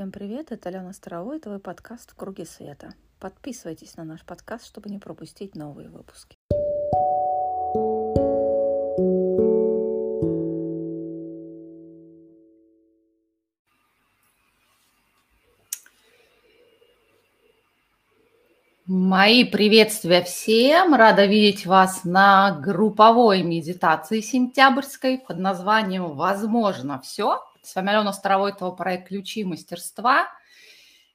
Всем привет, это Алена Старовой, это твой подкаст «В круге света». Подписывайтесь на наш подкаст, чтобы не пропустить новые выпуски. Мои приветствия всем! Рада видеть вас на групповой медитации сентябрьской под названием «Возможно все». С вами Алена Старовой, это проект «Ключи мастерства».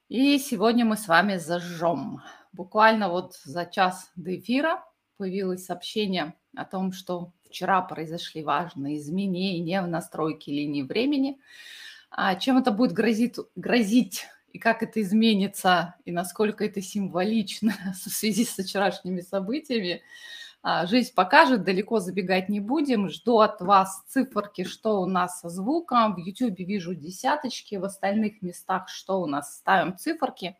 И сегодня мы с вами зажжем. Буквально вот за час до эфира появилось сообщение о том, что вчера произошли важные изменения в настройке линии времени. А чем это будет грозить, грозить и как это изменится, и насколько это символично в связи с вчерашними событиями – жизнь покажет, далеко забегать не будем. Жду от вас циферки, что у нас со звуком. В YouTube вижу десяточки, в остальных местах что у нас ставим циферки.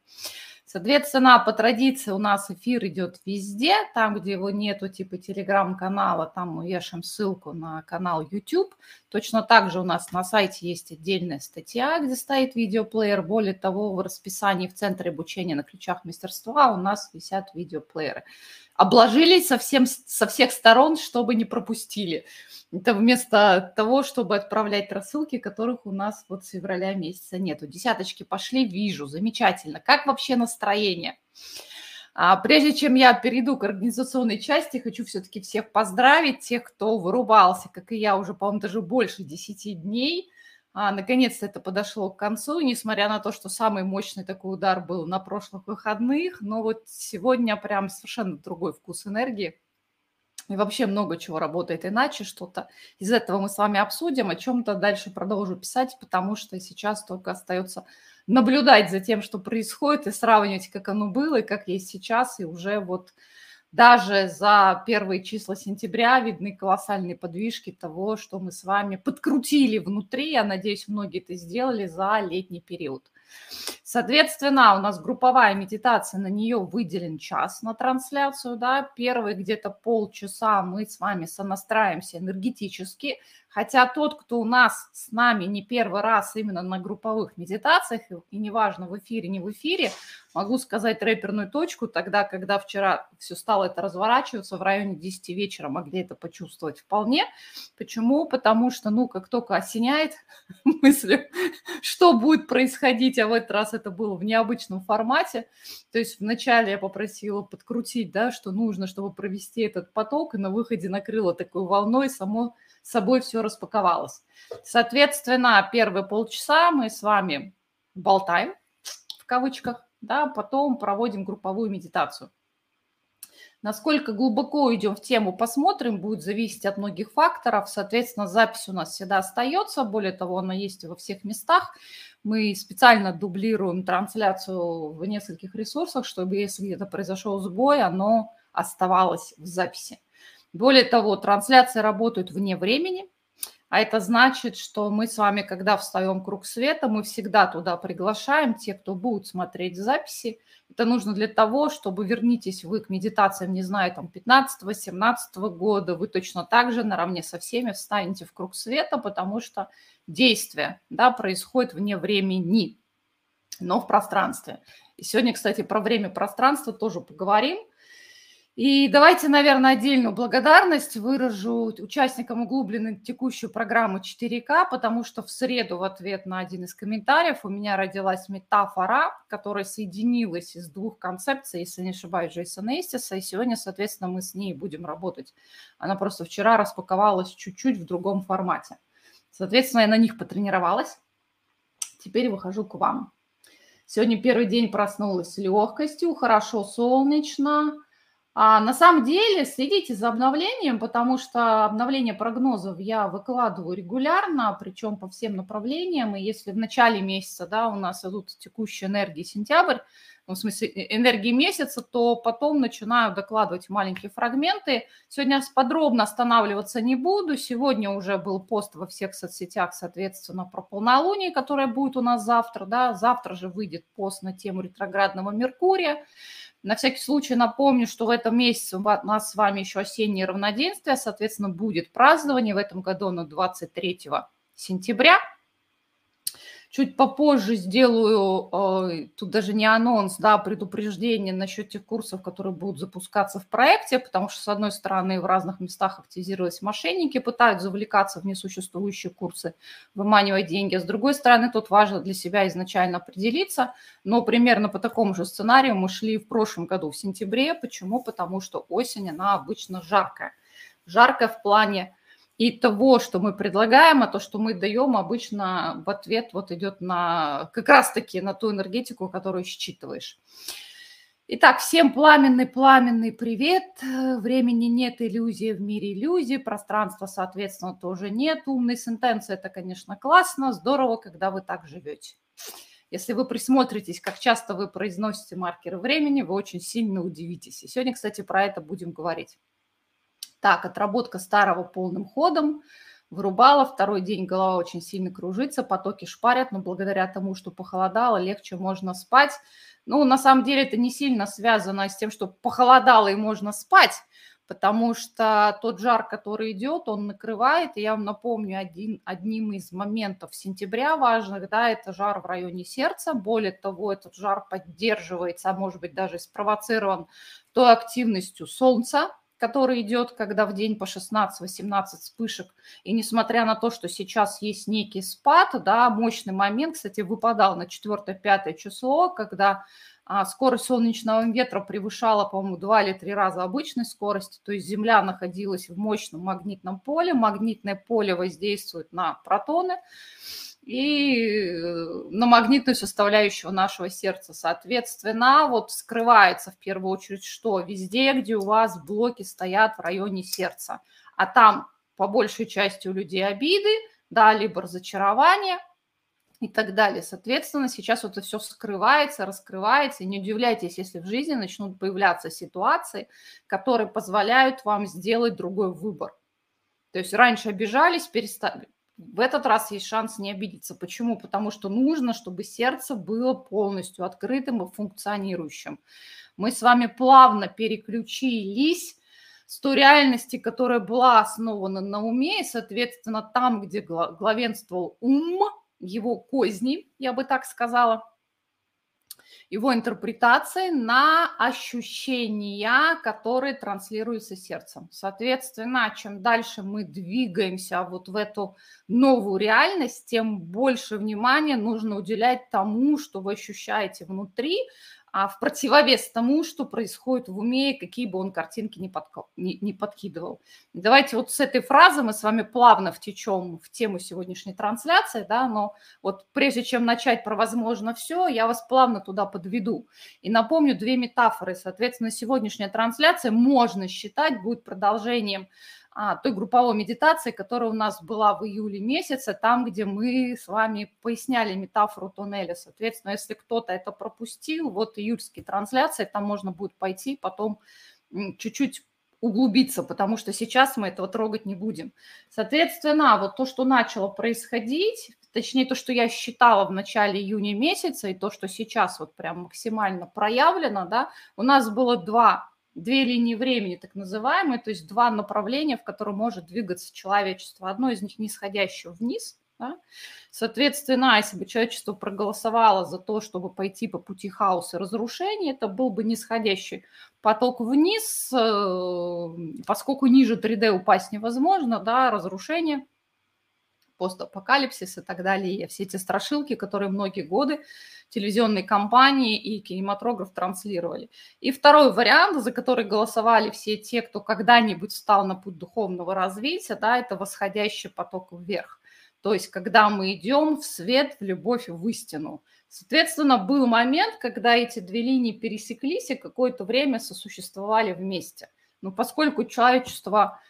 Соответственно, по традиции у нас эфир идет везде, там, где его нету, типа телеграм-канала, там мы вешаем ссылку на канал YouTube. Точно так же у нас на сайте есть отдельная статья, где стоит видеоплеер. Более того, в расписании в Центре обучения на ключах мастерства у нас висят видеоплееры обложились совсем, со всех сторон, чтобы не пропустили. Это вместо того, чтобы отправлять рассылки, которых у нас вот с февраля месяца нету. Десяточки пошли, вижу, замечательно. Как вообще настроение? А прежде чем я перейду к организационной части, хочу все-таки всех поздравить, тех, кто вырубался, как и я, уже, по-моему, даже больше 10 дней – а, наконец-то это подошло к концу, несмотря на то, что самый мощный такой удар был на прошлых выходных, но вот сегодня прям совершенно другой вкус энергии. И вообще много чего работает иначе, что-то из этого мы с вами обсудим, о чем-то дальше продолжу писать, потому что сейчас только остается наблюдать за тем, что происходит, и сравнивать, как оно было, и как есть сейчас, и уже вот даже за первые числа сентября видны колоссальные подвижки того, что мы с вами подкрутили внутри. Я надеюсь, многие это сделали за летний период. Соответственно, у нас групповая медитация, на нее выделен час на трансляцию, да, первые где-то полчаса мы с вами сонастраиваемся энергетически, Хотя тот, кто у нас с нами не первый раз именно на групповых медитациях, и неважно, в эфире, не в эфире, могу сказать рэперную точку, тогда, когда вчера все стало это разворачиваться, в районе 10 вечера могли это почувствовать вполне. Почему? Потому что, ну, как только осеняет мысли, что будет происходить, а в этот раз это было в необычном формате, то есть вначале я попросила подкрутить, да, что нужно, чтобы провести этот поток, и на выходе накрыло такой волной само собой все распаковалось. Соответственно, первые полчаса мы с вами болтаем, в кавычках, да, потом проводим групповую медитацию. Насколько глубоко идем в тему, посмотрим, будет зависеть от многих факторов. Соответственно, запись у нас всегда остается, более того, она есть во всех местах. Мы специально дублируем трансляцию в нескольких ресурсах, чтобы если где-то произошел сбой, оно оставалось в записи. Более того, трансляции работают вне времени, а это значит, что мы с вами, когда встаем круг света, мы всегда туда приглашаем те, кто будут смотреть записи. Это нужно для того, чтобы вернитесь вы к медитациям, не знаю, там 15-17 года, вы точно так же наравне со всеми встанете в круг света, потому что действие да, происходит вне времени, но в пространстве. И сегодня, кстати, про время пространства тоже поговорим – и давайте, наверное, отдельную благодарность выражу участникам углубленной текущей программы 4К, потому что в среду в ответ на один из комментариев у меня родилась метафора, которая соединилась из двух концепций, если не ошибаюсь, Джейсона Эстиса, и сегодня, соответственно, мы с ней будем работать. Она просто вчера распаковалась чуть-чуть в другом формате. Соответственно, я на них потренировалась. Теперь выхожу к вам. Сегодня первый день проснулась с легкостью, хорошо солнечно, а на самом деле следите за обновлением, потому что обновление прогнозов я выкладываю регулярно, причем по всем направлениям. И если в начале месяца да, у нас идут текущие энергии сентябрь, ну, в смысле э, энергии месяца, то потом начинаю докладывать маленькие фрагменты. Сегодня подробно останавливаться не буду. Сегодня уже был пост во всех соцсетях, соответственно, про полнолуние, которое будет у нас завтра. Да? Завтра же выйдет пост на тему ретроградного Меркурия. На всякий случай напомню, что в этом месяце у нас с вами еще осеннее равноденствие, соответственно, будет празднование в этом году на 23 сентября. Чуть попозже сделаю, э, тут даже не анонс, да, предупреждение насчет тех курсов, которые будут запускаться в проекте, потому что, с одной стороны, в разных местах активизировались мошенники, пытаются завлекаться в несуществующие курсы, выманивать деньги. А с другой стороны, тут важно для себя изначально определиться, но примерно по такому же сценарию мы шли в прошлом году, в сентябре. Почему? Потому что осень, она обычно жаркая. Жаркая в плане и того, что мы предлагаем, а то, что мы даем, обычно в ответ вот идет на как раз-таки на ту энергетику, которую считываешь. Итак, всем пламенный-пламенный привет. Времени нет, иллюзии в мире иллюзий, пространства, соответственно, тоже нет. Умные сентенции – это, конечно, классно, здорово, когда вы так живете. Если вы присмотритесь, как часто вы произносите маркеры времени, вы очень сильно удивитесь. И сегодня, кстати, про это будем говорить. Так, отработка старого полным ходом. Вырубала, второй день голова очень сильно кружится, потоки шпарят, но благодаря тому, что похолодало, легче можно спать. Ну, на самом деле это не сильно связано с тем, что похолодало и можно спать, потому что тот жар, который идет, он накрывает. И я вам напомню, один, одним из моментов сентября важных, да, это жар в районе сердца. Более того, этот жар поддерживается, а может быть даже спровоцирован той активностью солнца, который идет, когда в день по 16-18 вспышек. И несмотря на то, что сейчас есть некий спад, да, мощный момент, кстати, выпадал на 4-5 число, когда а, скорость солнечного ветра превышала, по-моему, 2 или 3 раза обычной скорости, то есть Земля находилась в мощном магнитном поле, магнитное поле воздействует на протоны, и э, на магнитную составляющую нашего сердца. Соответственно, вот скрывается в первую очередь что? Везде, где у вас блоки стоят в районе сердца. А там по большей части у людей обиды, да, либо разочарование и так далее. Соответственно, сейчас вот это все скрывается, раскрывается. И не удивляйтесь, если в жизни начнут появляться ситуации, которые позволяют вам сделать другой выбор. То есть раньше обижались, перестали, в этот раз есть шанс не обидеться. Почему? Потому что нужно, чтобы сердце было полностью открытым и функционирующим. Мы с вами плавно переключились с той реальности, которая была основана на уме, и, соответственно, там, где главенствовал ум, его козни, я бы так сказала – его интерпретации на ощущения, которые транслируются сердцем. Соответственно, чем дальше мы двигаемся вот в эту новую реальность, тем больше внимания нужно уделять тому, что вы ощущаете внутри, а в противовес тому, что происходит в уме, какие бы он картинки не, подка... не, не подкидывал. Давайте вот с этой фразы мы с вами плавно втечем в тему сегодняшней трансляции, да, но вот прежде чем начать про возможно все, я вас плавно туда подведу. И напомню две метафоры. Соответственно, сегодняшняя трансляция можно считать будет продолжением той групповой медитации, которая у нас была в июле месяце, там, где мы с вами поясняли метафору туннеля. Соответственно, если кто-то это пропустил, вот июльские трансляции, там можно будет пойти потом чуть-чуть углубиться, потому что сейчас мы этого трогать не будем. Соответственно, вот то, что начало происходить, точнее то, что я считала в начале июня месяца, и то, что сейчас вот прям максимально проявлено, да, у нас было два две линии времени, так называемые, то есть два направления, в котором может двигаться человечество. Одно из них нисходящее вниз, да? Соответственно, если бы человечество проголосовало за то, чтобы пойти по пути хаоса и разрушения, это был бы нисходящий поток вниз, э, поскольку ниже 3D упасть невозможно, да, разрушение – постапокалипсис и так далее, все эти страшилки, которые многие годы телевизионные компании и кинематограф транслировали. И второй вариант, за который голосовали все те, кто когда-нибудь стал на путь духовного развития, да, это восходящий поток вверх. То есть, когда мы идем в свет, в любовь, в истину. Соответственно, был момент, когда эти две линии пересеклись и какое-то время сосуществовали вместе. Но поскольку человечество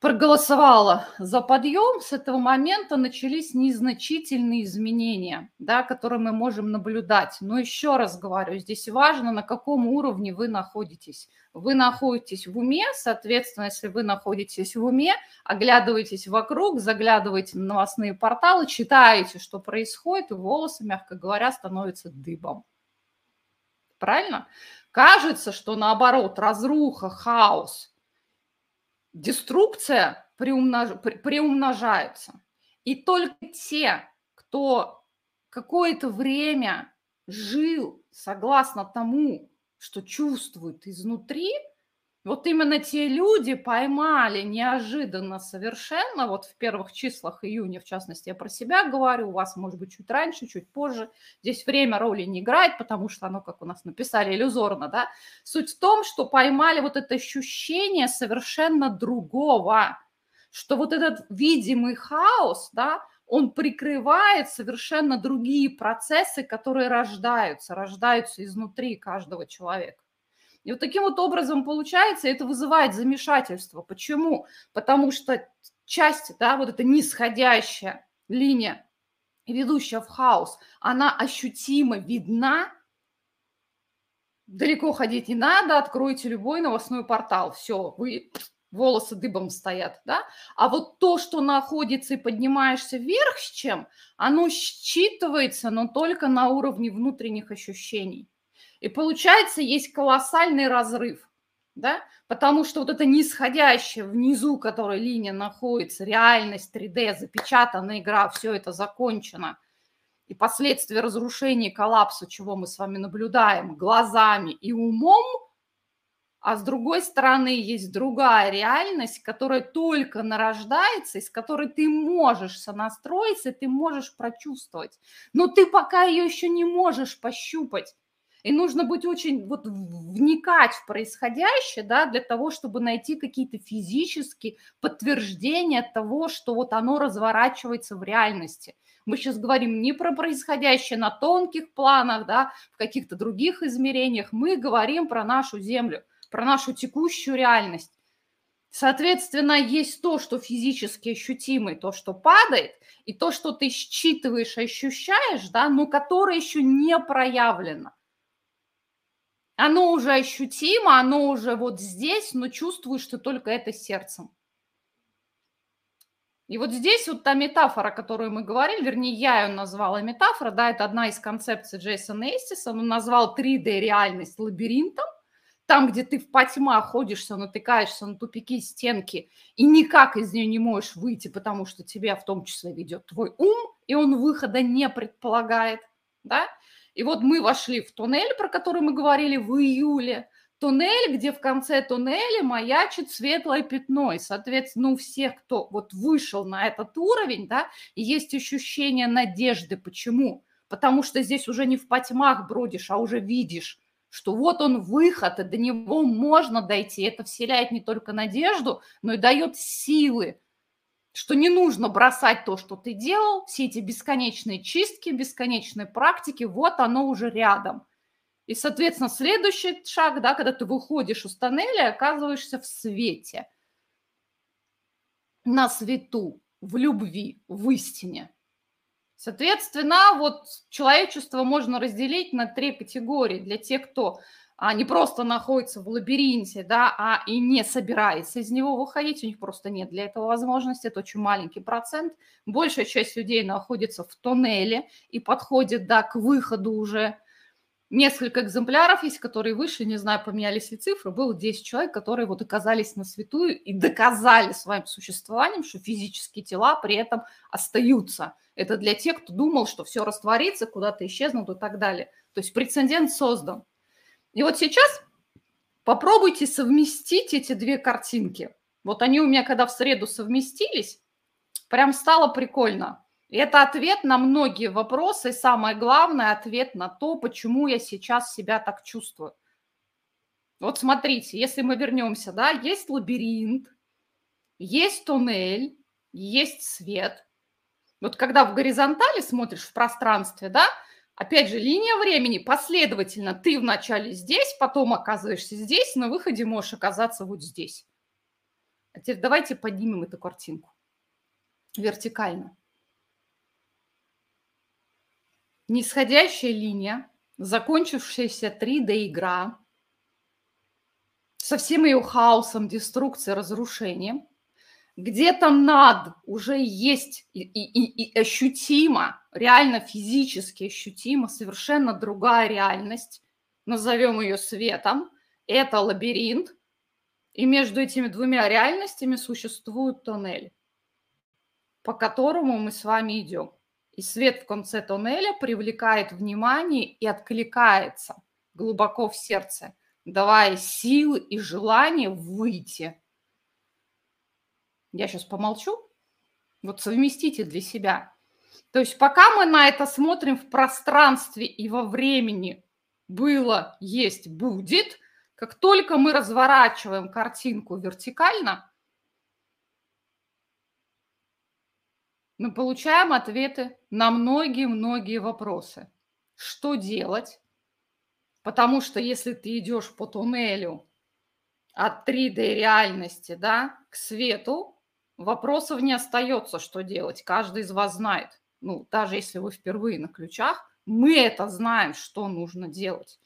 проголосовала за подъем, с этого момента начались незначительные изменения, да, которые мы можем наблюдать. Но еще раз говорю, здесь важно, на каком уровне вы находитесь. Вы находитесь в уме, соответственно, если вы находитесь в уме, оглядываетесь вокруг, заглядываете на новостные порталы, читаете, что происходит, и волосы, мягко говоря, становятся дыбом. Правильно? Кажется, что наоборот, разруха, хаос – деструкция приумнож... приумножается. И только те, кто какое-то время жил согласно тому, что чувствует изнутри, вот именно те люди поймали неожиданно совершенно, вот в первых числах июня, в частности, я про себя говорю, у вас, может быть, чуть раньше, чуть позже, здесь время роли не играет, потому что оно, как у нас написали, иллюзорно, да. Суть в том, что поймали вот это ощущение совершенно другого, что вот этот видимый хаос, да, он прикрывает совершенно другие процессы, которые рождаются, рождаются изнутри каждого человека. И вот таким вот образом получается, это вызывает замешательство. Почему? Потому что часть, да, вот эта нисходящая линия, ведущая в хаос, она ощутимо видна, далеко ходить не надо, откройте любой новостной портал, все, вы волосы дыбом стоят, да, а вот то, что находится и поднимаешься вверх с чем, оно считывается, но только на уровне внутренних ощущений. И получается, есть колоссальный разрыв, да, потому что вот это нисходящее внизу, которая линия находится, реальность 3D, запечатанная игра, все это закончено, и последствия разрушения, коллапса, чего мы с вами наблюдаем глазами и умом, а с другой стороны есть другая реальность, которая только нарождается, из которой ты можешь сонастроиться, ты можешь прочувствовать, но ты пока ее еще не можешь пощупать. И нужно быть очень, вот вникать в происходящее, да, для того, чтобы найти какие-то физические подтверждения того, что вот оно разворачивается в реальности. Мы сейчас говорим не про происходящее на тонких планах, да, в каких-то других измерениях. Мы говорим про нашу Землю, про нашу текущую реальность. Соответственно, есть то, что физически ощутимо, и то, что падает, и то, что ты считываешь, ощущаешь, да, но которое еще не проявлено оно уже ощутимо, оно уже вот здесь, но чувствуешь ты только это сердцем. И вот здесь вот та метафора, которую мы говорили, вернее, я ее назвала метафора, да, это одна из концепций Джейсона Эстиса, он назвал 3D-реальность лабиринтом, там, где ты в потьма ходишься, натыкаешься на тупики стенки и никак из нее не можешь выйти, потому что тебя в том числе ведет твой ум, и он выхода не предполагает, да, и вот мы вошли в туннель, про который мы говорили в июле. Туннель, где в конце туннеля маячит светлое пятно. И, соответственно, у всех, кто вот вышел на этот уровень, да, есть ощущение надежды. Почему? Потому что здесь уже не в потьмах бродишь, а уже видишь, что вот он выход, и до него можно дойти. Это вселяет не только надежду, но и дает силы что не нужно бросать то, что ты делал, все эти бесконечные чистки, бесконечные практики, вот оно уже рядом. И, соответственно, следующий шаг, да, когда ты выходишь из тоннеля оказываешься в свете, на свету, в любви, в истине. Соответственно, вот человечество можно разделить на три категории. Для тех, кто а не просто находится в лабиринте, да, а и не собирается из него выходить, у них просто нет для этого возможности, это очень маленький процент. Большая часть людей находится в тоннеле и подходит, да, к выходу уже. Несколько экземпляров есть, которые вышли, не знаю, поменялись ли цифры, было 10 человек, которые вот оказались на святую и доказали своим существованием, что физические тела при этом остаются. Это для тех, кто думал, что все растворится, куда-то исчезнут и так далее. То есть прецедент создан. И вот сейчас попробуйте совместить эти две картинки. Вот они у меня, когда в среду совместились, прям стало прикольно. И это ответ на многие вопросы, и самое главное, ответ на то, почему я сейчас себя так чувствую. Вот смотрите, если мы вернемся, да, есть лабиринт, есть туннель, есть свет. Вот когда в горизонтали смотришь в пространстве, да, Опять же, линия времени последовательно. Ты вначале здесь, потом оказываешься здесь, на выходе можешь оказаться вот здесь. А теперь давайте поднимем эту картинку вертикально. Нисходящая линия, закончившаяся 3D-игра со всем ее хаосом, деструкцией, разрушением – где-то над уже есть и, и, и ощутимо, реально физически ощутимо совершенно другая реальность, назовем ее светом, это лабиринт, и между этими двумя реальностями существует тоннель, по которому мы с вами идем. И свет в конце тоннеля привлекает внимание и откликается глубоко в сердце, давая силы и желание выйти. Я сейчас помолчу. Вот совместите для себя. То есть пока мы на это смотрим в пространстве и во времени, было, есть, будет, как только мы разворачиваем картинку вертикально, мы получаем ответы на многие-многие вопросы. Что делать? Потому что если ты идешь по туннелю от 3D реальности да, к свету, вопросов не остается, что делать. Каждый из вас знает. Ну, даже если вы впервые на ключах, мы это знаем, что нужно делать.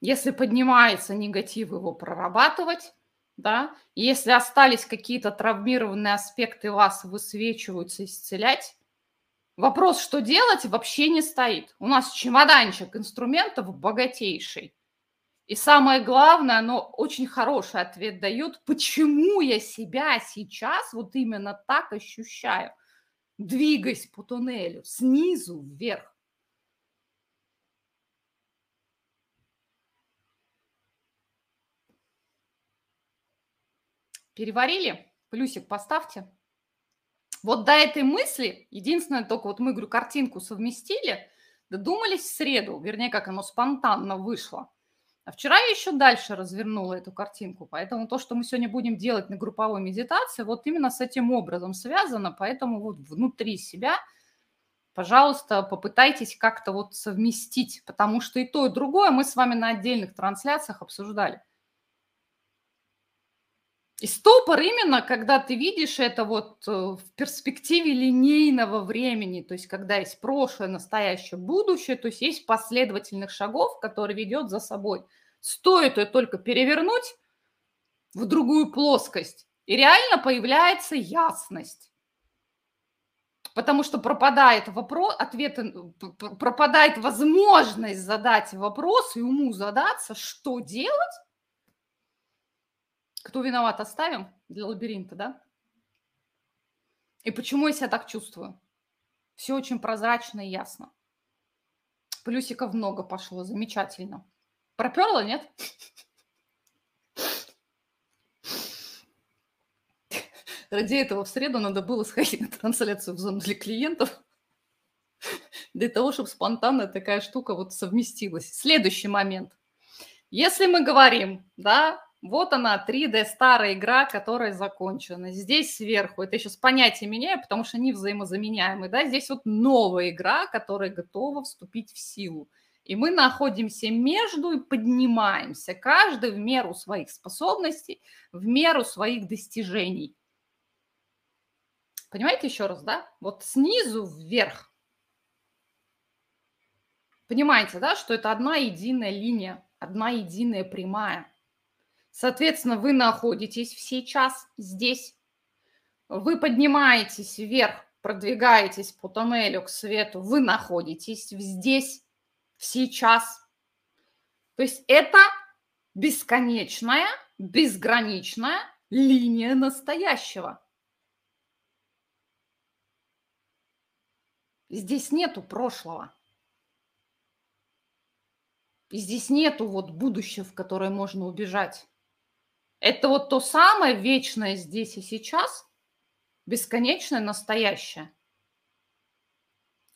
Если поднимается негатив, его прорабатывать, да, если остались какие-то травмированные аспекты вас, высвечиваются, исцелять, вопрос, что делать, вообще не стоит. У нас чемоданчик инструментов богатейший. И самое главное, оно очень хороший ответ дает, почему я себя сейчас вот именно так ощущаю. Двигаясь по туннелю снизу вверх. Переварили? Плюсик поставьте. Вот до этой мысли, единственное, только вот мы, говорю, картинку совместили, додумались в среду, вернее, как оно спонтанно вышло. А вчера я еще дальше развернула эту картинку, поэтому то, что мы сегодня будем делать на групповой медитации, вот именно с этим образом связано, поэтому вот внутри себя, пожалуйста, попытайтесь как-то вот совместить, потому что и то, и другое мы с вами на отдельных трансляциях обсуждали – и стопор именно, когда ты видишь это вот э, в перспективе линейного времени, то есть когда есть прошлое, настоящее, будущее, то есть есть последовательных шагов, которые ведет за собой. Стоит ее только перевернуть в другую плоскость, и реально появляется ясность. Потому что пропадает вопрос, ответ, пропадает возможность задать вопрос и уму задаться, что делать, кто виноват, оставим для лабиринта, да? И почему я себя так чувствую? Все очень прозрачно и ясно. Плюсиков много пошло, замечательно. Проперла, нет? Ради этого в среду надо было сходить на трансляцию в зону для клиентов, для того, чтобы спонтанно такая штука вот совместилась. Следующий момент. Если мы говорим, да, вот она, 3D старая игра, которая закончена. Здесь сверху, это сейчас понятие меняю, потому что они взаимозаменяемые, да, здесь вот новая игра, которая готова вступить в силу. И мы находимся между и поднимаемся, каждый в меру своих способностей, в меру своих достижений. Понимаете еще раз, да? Вот снизу вверх. Понимаете, да, что это одна единая линия, одна единая прямая – Соответственно, вы находитесь сейчас здесь, вы поднимаетесь вверх, продвигаетесь по тоннелю к свету, вы находитесь здесь, сейчас. То есть это бесконечная, безграничная линия настоящего. Здесь нету прошлого. здесь нету вот будущего, в которое можно убежать. Это вот то самое вечное здесь и сейчас, бесконечное настоящее.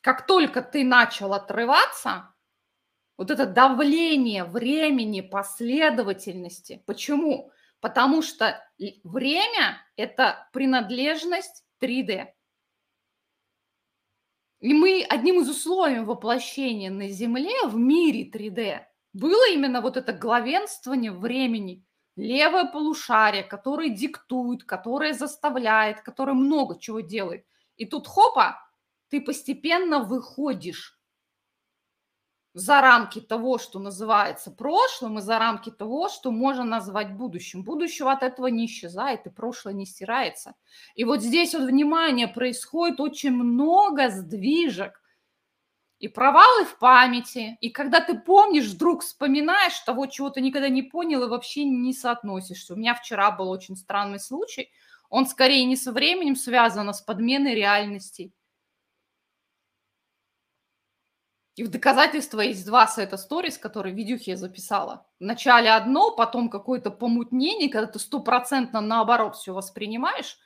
Как только ты начал отрываться, вот это давление времени, последовательности. Почему? Потому что время – это принадлежность 3D. И мы одним из условий воплощения на Земле в мире 3D было именно вот это главенствование времени – левое полушарие, которое диктует, которое заставляет, которое много чего делает. И тут хопа, ты постепенно выходишь за рамки того, что называется прошлым, и за рамки того, что можно назвать будущим. Будущего от этого не исчезает, и прошлое не стирается. И вот здесь вот, внимание, происходит очень много сдвижек и провалы в памяти, и когда ты помнишь, вдруг вспоминаешь того, чего ты никогда не понял и вообще не соотносишься. У меня вчера был очень странный случай. Он скорее не со временем связан, а с подменой реальностей. И в доказательство есть два сета сторис, которые видюхи я записала. Вначале одно, потом какое-то помутнение, когда ты стопроцентно наоборот все воспринимаешь.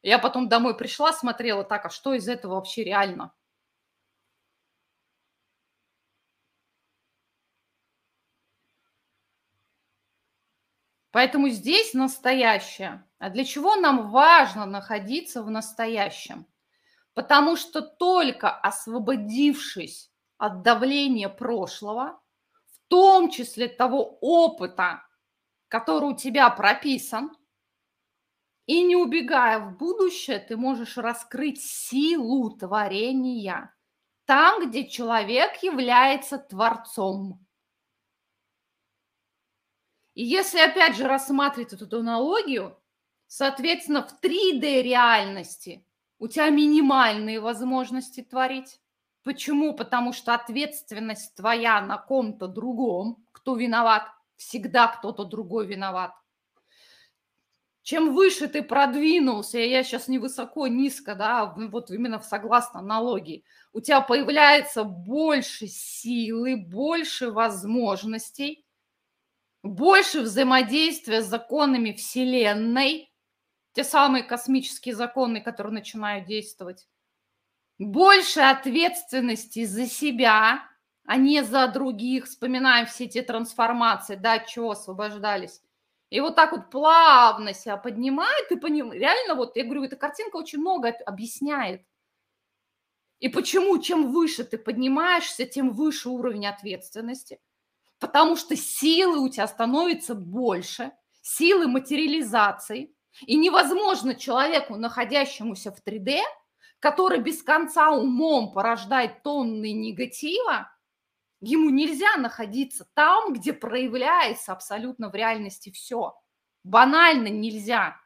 Я потом домой пришла, смотрела так, а что из этого вообще реально? Поэтому здесь настоящее. А для чего нам важно находиться в настоящем? Потому что только освободившись от давления прошлого, в том числе того опыта, который у тебя прописан, и не убегая в будущее, ты можешь раскрыть силу творения там, где человек является творцом. И если опять же рассматривать эту аналогию, соответственно, в 3D реальности у тебя минимальные возможности творить. Почему? Потому что ответственность твоя на ком-то другом, кто виноват, всегда кто-то другой виноват. Чем выше ты продвинулся, я сейчас не высоко, низко, да, вот именно согласно аналогии, у тебя появляется больше силы, больше возможностей, больше взаимодействия с законами Вселенной, те самые космические законы, которые начинают действовать, больше ответственности за себя, а не за других. Вспоминаем все эти трансформации, да, от чего освобождались. И вот так вот плавно себя поднимает, и поним... реально вот, я говорю, эта картинка очень много объясняет. И почему, чем выше ты поднимаешься, тем выше уровень ответственности – потому что силы у тебя становится больше, силы материализации, и невозможно человеку, находящемуся в 3D, который без конца умом порождает тонны негатива, ему нельзя находиться там, где проявляется абсолютно в реальности все. Банально нельзя.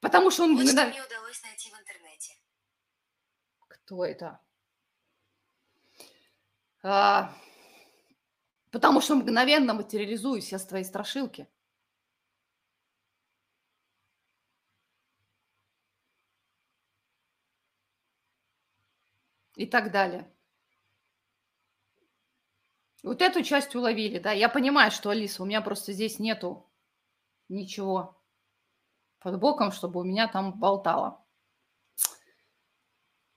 Потому что он... Вот что мне удалось найти в интернете. Кто это? А, Потому что мгновенно материализую все твои страшилки. И так далее. Вот эту часть уловили, да. Я понимаю, что, Алиса, у меня просто здесь нету ничего под боком, чтобы у меня там болтало.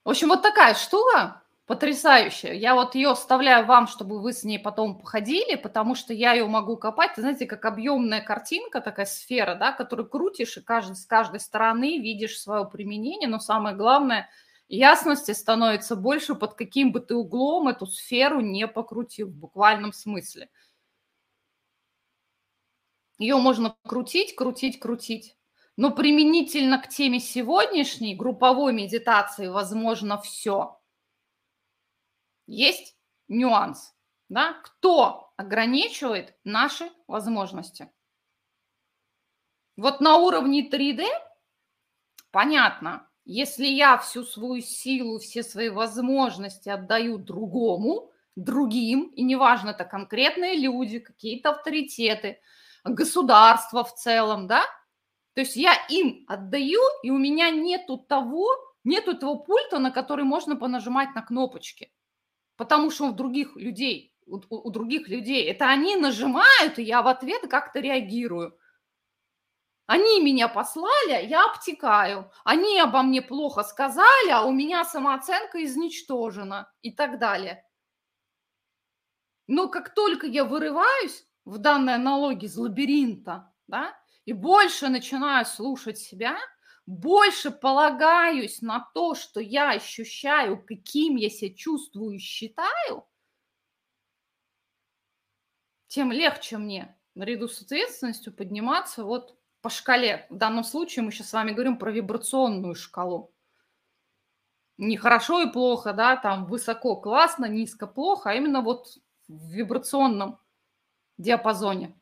В общем, вот такая штука потрясающая. Я вот ее оставляю вам, чтобы вы с ней потом походили, потому что я ее могу копать, знаете, как объемная картинка, такая сфера, да, которую крутишь, и каждый, с каждой стороны видишь свое применение, но самое главное, ясности становится больше, под каким бы ты углом эту сферу не покрутил, в буквальном смысле. Ее можно крутить, крутить, крутить. Но применительно к теме сегодняшней групповой медитации возможно все – есть нюанс. Да? Кто ограничивает наши возможности? Вот на уровне 3D понятно, если я всю свою силу, все свои возможности отдаю другому, другим, и неважно, это конкретные люди, какие-то авторитеты, государство в целом, да, то есть я им отдаю, и у меня нету того, нету этого пульта, на который можно понажимать на кнопочки потому что у других людей, у, у других людей, это они нажимают, и я в ответ как-то реагирую. Они меня послали, я обтекаю. Они обо мне плохо сказали, а у меня самооценка изничтожена и так далее. Но как только я вырываюсь в данной аналогии из лабиринта, да, и больше начинаю слушать себя – больше полагаюсь на то, что я ощущаю, каким я себя чувствую и считаю, тем легче мне наряду с ответственностью подниматься вот по шкале. В данном случае мы сейчас с вами говорим про вибрационную шкалу. Не хорошо и плохо, да, там высоко классно, низко плохо, а именно вот в вибрационном диапазоне.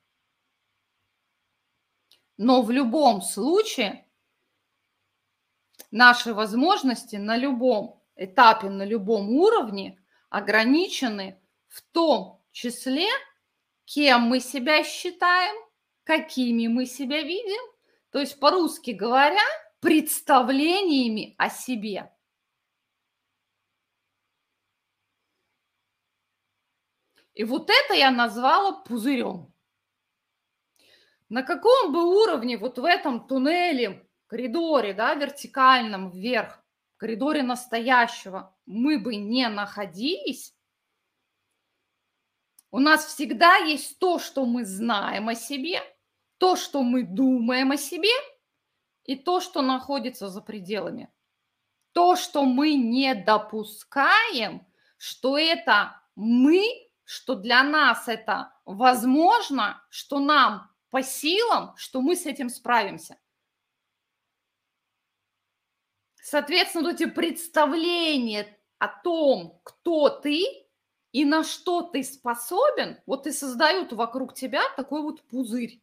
Но в любом случае наши возможности на любом этапе, на любом уровне ограничены в том числе, кем мы себя считаем, какими мы себя видим. То есть, по-русски говоря, представлениями о себе. И вот это я назвала пузырем. На каком бы уровне вот в этом туннеле, коридоре, да, вертикальном вверх, коридоре настоящего мы бы не находились, у нас всегда есть то, что мы знаем о себе, то, что мы думаем о себе, и то, что находится за пределами. То, что мы не допускаем, что это мы, что для нас это возможно, что нам по силам, что мы с этим справимся. Соответственно, вот эти представления о том, кто ты и на что ты способен, вот и создают вокруг тебя такой вот пузырь.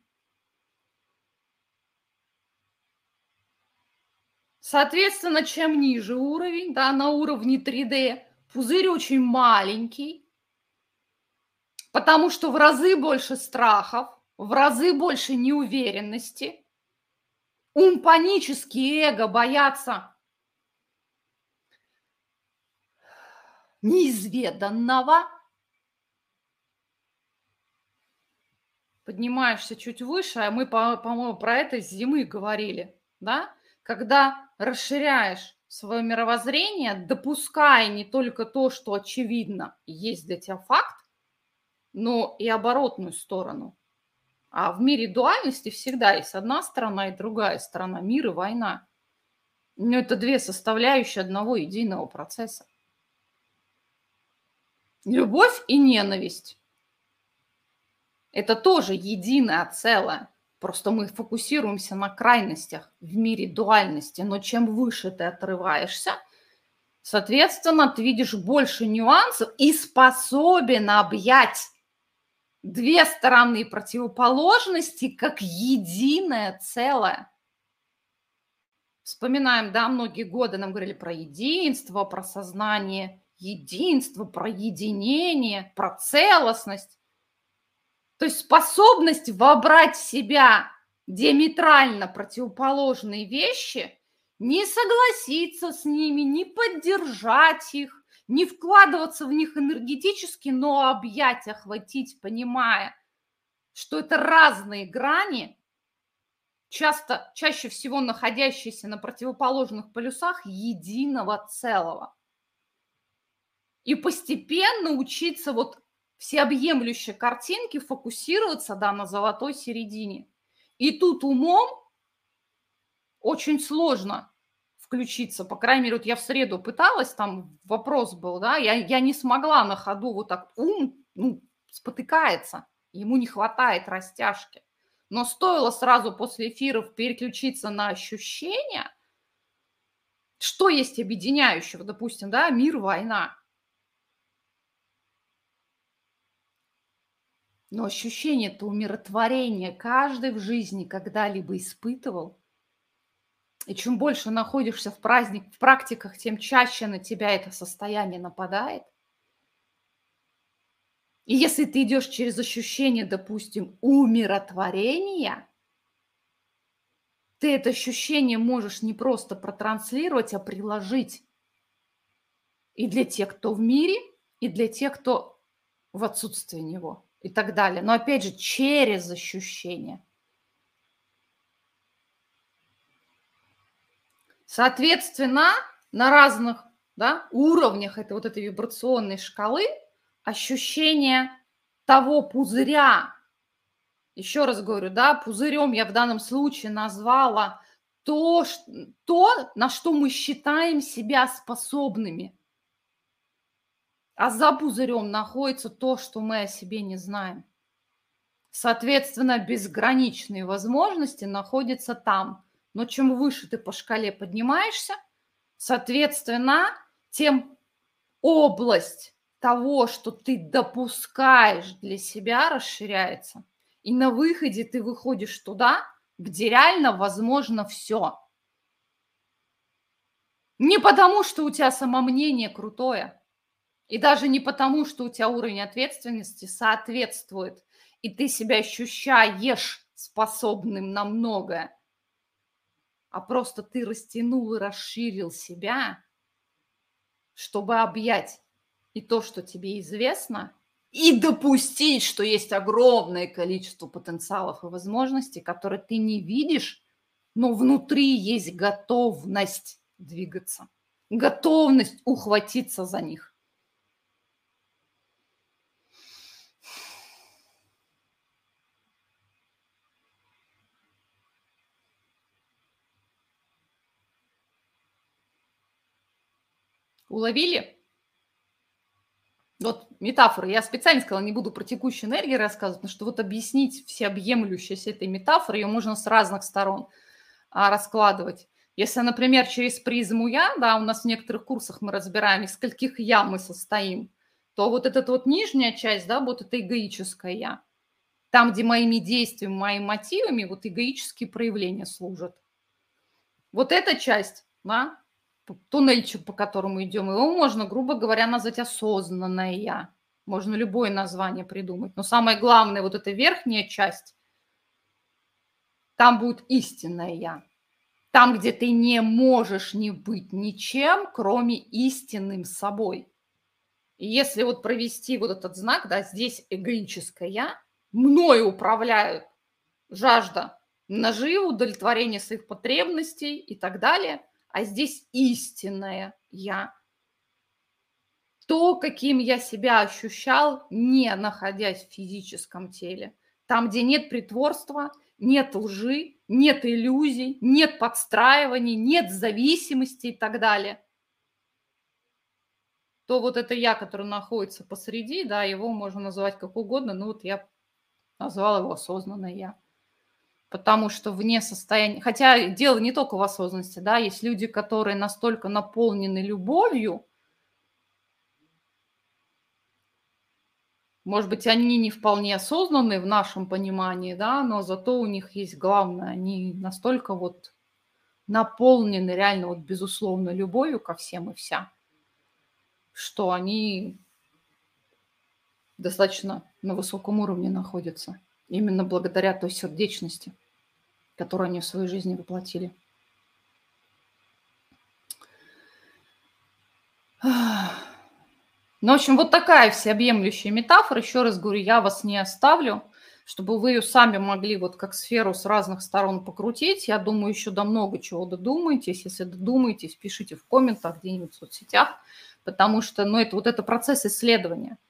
Соответственно, чем ниже уровень, да, на уровне 3D, пузырь очень маленький, потому что в разы больше страхов, в разы больше неуверенности, ум панический, эго боятся неизведанного. Поднимаешься чуть выше, а мы, по-моему, про это с зимы говорили, да? Когда расширяешь свое мировоззрение, допуская не только то, что очевидно есть для тебя факт, но и оборотную сторону. А в мире дуальности всегда есть одна сторона и другая сторона. Мир и война. Но это две составляющие одного единого процесса. Любовь и ненависть. Это тоже единое целое. Просто мы фокусируемся на крайностях в мире дуальности. Но чем выше ты отрываешься, соответственно, ты видишь больше нюансов и способен объять две стороны противоположности как единое целое. Вспоминаем, да, многие годы нам говорили про единство, про сознание – единство, про единение, про целостность. То есть способность вобрать в себя диаметрально противоположные вещи, не согласиться с ними, не поддержать их, не вкладываться в них энергетически, но объять, охватить, понимая, что это разные грани, часто, чаще всего находящиеся на противоположных полюсах единого целого. И постепенно учиться вот всеобъемлющей картинке фокусироваться, да, на золотой середине. И тут умом очень сложно включиться. По крайней мере, вот я в среду пыталась, там вопрос был, да, я, я не смогла на ходу вот так, ум ну, спотыкается, ему не хватает растяжки. Но стоило сразу после эфиров переключиться на ощущения, что есть объединяющего, допустим, да, мир, война – Но ощущение-то умиротворения каждый в жизни когда-либо испытывал. И чем больше находишься в, праздник, в практиках, тем чаще на тебя это состояние нападает. И если ты идешь через ощущение, допустим, умиротворения, ты это ощущение можешь не просто протранслировать, а приложить. И для тех, кто в мире, и для тех, кто в отсутствии него и так далее. Но опять же, через ощущение. Соответственно, на разных да, уровнях этой вот этой вибрационной шкалы ощущение того пузыря, еще раз говорю, да, пузырем я в данном случае назвала то, то, на что мы считаем себя способными – а за пузырем находится то, что мы о себе не знаем. Соответственно, безграничные возможности находятся там. Но чем выше ты по шкале поднимаешься, соответственно, тем область того, что ты допускаешь для себя, расширяется. И на выходе ты выходишь туда, где реально возможно все. Не потому, что у тебя самомнение крутое, и даже не потому, что у тебя уровень ответственности соответствует, и ты себя ощущаешь способным на многое, а просто ты растянул и расширил себя, чтобы объять и то, что тебе известно, и допустить, что есть огромное количество потенциалов и возможностей, которые ты не видишь, но внутри есть готовность двигаться, готовность ухватиться за них. Уловили? Вот метафора. Я специально сказала, не буду про текущую энергию рассказывать, потому что вот объяснить всеобъемлющесть этой метафоры, ее можно с разных сторон а, раскладывать. Если, например, через призму «я», да, у нас в некоторых курсах мы разбираем, из скольких «я» мы состоим, то вот эта вот нижняя часть, да, вот это эгоическое «я», там, где моими действиями, моими мотивами вот эгоические проявления служат. Вот эта часть, да, туннельчик, по которому идем, его можно, грубо говоря, назвать осознанное «я». Можно любое название придумать. Но самое главное, вот эта верхняя часть, там будет истинное «я». Там, где ты не можешь не быть ничем, кроме истинным собой. И если вот провести вот этот знак, да, здесь эгоическое «я», мною управляют жажда наживы, удовлетворение своих потребностей и так далее – а здесь истинное я. То, каким я себя ощущал, не находясь в физическом теле. Там, где нет притворства, нет лжи, нет иллюзий, нет подстраиваний, нет зависимости и так далее. То вот это я, который находится посреди, да, его можно называть как угодно, но вот я назвала его осознанное я потому что вне состояния... Хотя дело не только в осознанности, да, есть люди, которые настолько наполнены любовью, может быть, они не вполне осознанны в нашем понимании, да, но зато у них есть главное, они настолько вот наполнены реально вот безусловно любовью ко всем и вся, что они достаточно на высоком уровне находятся, именно благодаря той сердечности которую они в своей жизни воплотили. Ну, в общем, вот такая всеобъемлющая метафора. Еще раз говорю, я вас не оставлю, чтобы вы ее сами могли вот как сферу с разных сторон покрутить. Я думаю, еще до много чего додумаетесь. Если додумаетесь, пишите в комментах где-нибудь в соцсетях, потому что, ну, это вот это процесс исследования –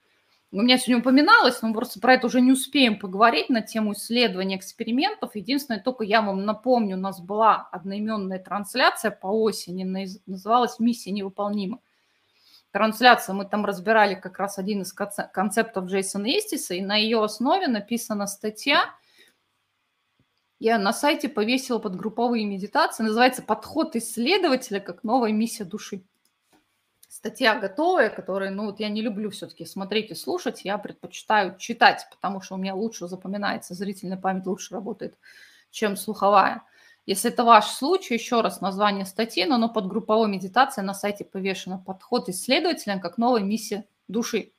у меня сегодня упоминалось, но мы просто про это уже не успеем поговорить на тему исследования экспериментов. Единственное, только я вам напомню, у нас была одноименная трансляция по осени, называлась «Миссия невыполнима». Трансляция, мы там разбирали как раз один из концептов Джейсона Эстиса, и на ее основе написана статья, я на сайте повесила под групповые медитации, называется «Подход исследователя как новая миссия души» статья готовая, которая, ну вот я не люблю все-таки смотреть и слушать, я предпочитаю читать, потому что у меня лучше запоминается, зрительная память лучше работает, чем слуховая. Если это ваш случай, еще раз название статьи, но оно под групповой медитацией на сайте повешено «Подход исследователям как новая миссия души».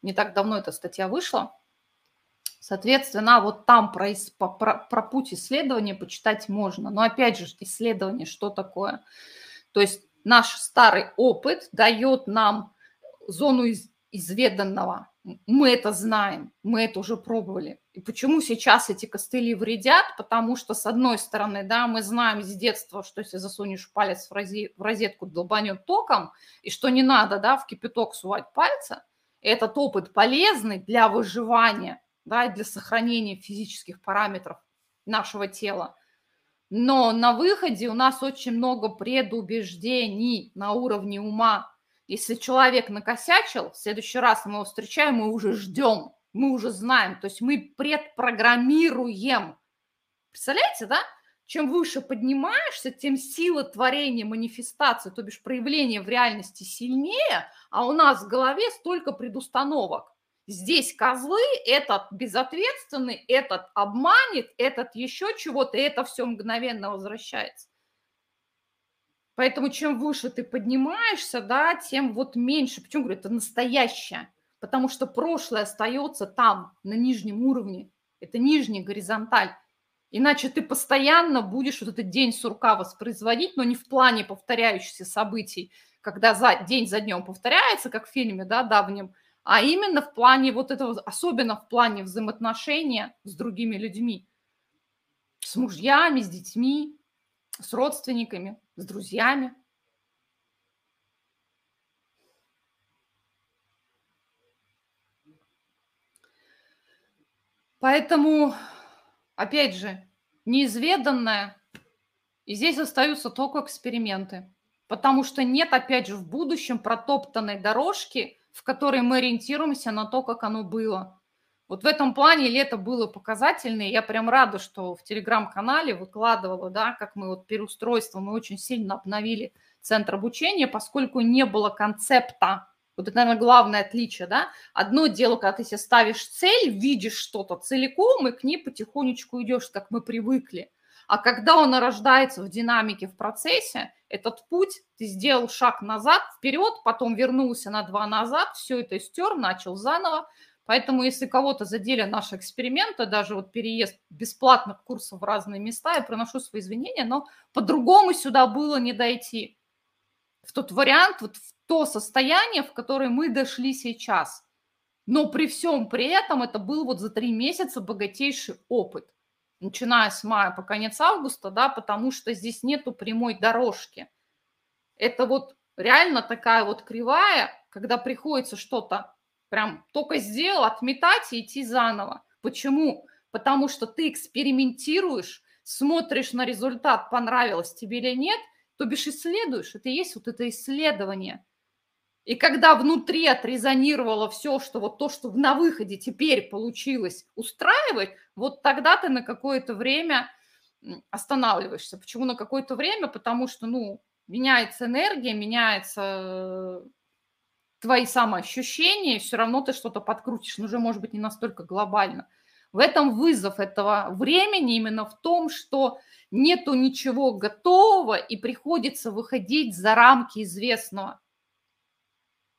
Не так давно эта статья вышла. Соответственно, вот там про, про, про путь исследования почитать можно. Но опять же, исследование что такое? То есть наш старый опыт дает нам зону из, изведанного. Мы это знаем, мы это уже пробовали. И почему сейчас эти костыли вредят? Потому что, с одной стороны, да, мы знаем с детства, что если засунешь палец в, розе, в розетку, долбанет током, и что не надо, да, в кипяток сувать пальца, этот опыт полезный для выживания, да, и для сохранения физических параметров нашего тела. Но на выходе у нас очень много предубеждений на уровне ума. Если человек накосячил, в следующий раз мы его встречаем, мы уже ждем, мы уже знаем. То есть мы предпрограммируем. Представляете, да? Чем выше поднимаешься, тем сила творения, манифестации, то бишь проявления в реальности сильнее, а у нас в голове столько предустановок. Здесь козлы, этот безответственный, этот обманет, этот еще чего-то, и это все мгновенно возвращается. Поэтому чем выше ты поднимаешься, да, тем вот меньше. Почему говорю, это настоящее? Потому что прошлое остается там, на нижнем уровне. Это нижний горизонталь. Иначе ты постоянно будешь вот этот день сурка воспроизводить, но не в плане повторяющихся событий, когда за, день за днем повторяется, как в фильме, да, давнем, а именно в плане вот этого, особенно в плане взаимоотношения с другими людьми, с мужьями, с детьми, с родственниками, с друзьями. Поэтому опять же, неизведанное, и здесь остаются только эксперименты. Потому что нет, опять же, в будущем протоптанной дорожки, в которой мы ориентируемся на то, как оно было. Вот в этом плане лето было показательное. Я прям рада, что в телеграм-канале выкладывала, да, как мы вот переустройство, мы очень сильно обновили центр обучения, поскольку не было концепта вот это, наверное, главное отличие, да. Одно дело, когда ты себе ставишь цель, видишь что-то целиком, и к ней потихонечку идешь, как мы привыкли. А когда он рождается в динамике, в процессе, этот путь, ты сделал шаг назад, вперед, потом вернулся на два назад, все это стер, начал заново. Поэтому, если кого-то задели наши эксперименты, даже вот переезд бесплатных курсов в разные места, я приношу свои извинения, но по-другому сюда было не дойти. В тот вариант, вот в то состояние, в которое мы дошли сейчас. Но при всем при этом это был вот за три месяца богатейший опыт, начиная с мая по конец августа, да, потому что здесь нету прямой дорожки. Это вот реально такая вот кривая, когда приходится что-то прям только сделал, отметать и идти заново. Почему? Потому что ты экспериментируешь, смотришь на результат, понравилось тебе или нет, то бишь исследуешь. Это и есть вот это исследование – и когда внутри отрезонировало все, что вот то, что на выходе теперь получилось устраивать, вот тогда ты на какое-то время останавливаешься. Почему на какое-то время? Потому что, ну, меняется энергия, меняется э, твои самоощущения, и все равно ты что-то подкрутишь, но уже, может быть, не настолько глобально. В этом вызов этого времени именно в том, что нету ничего готового, и приходится выходить за рамки известного.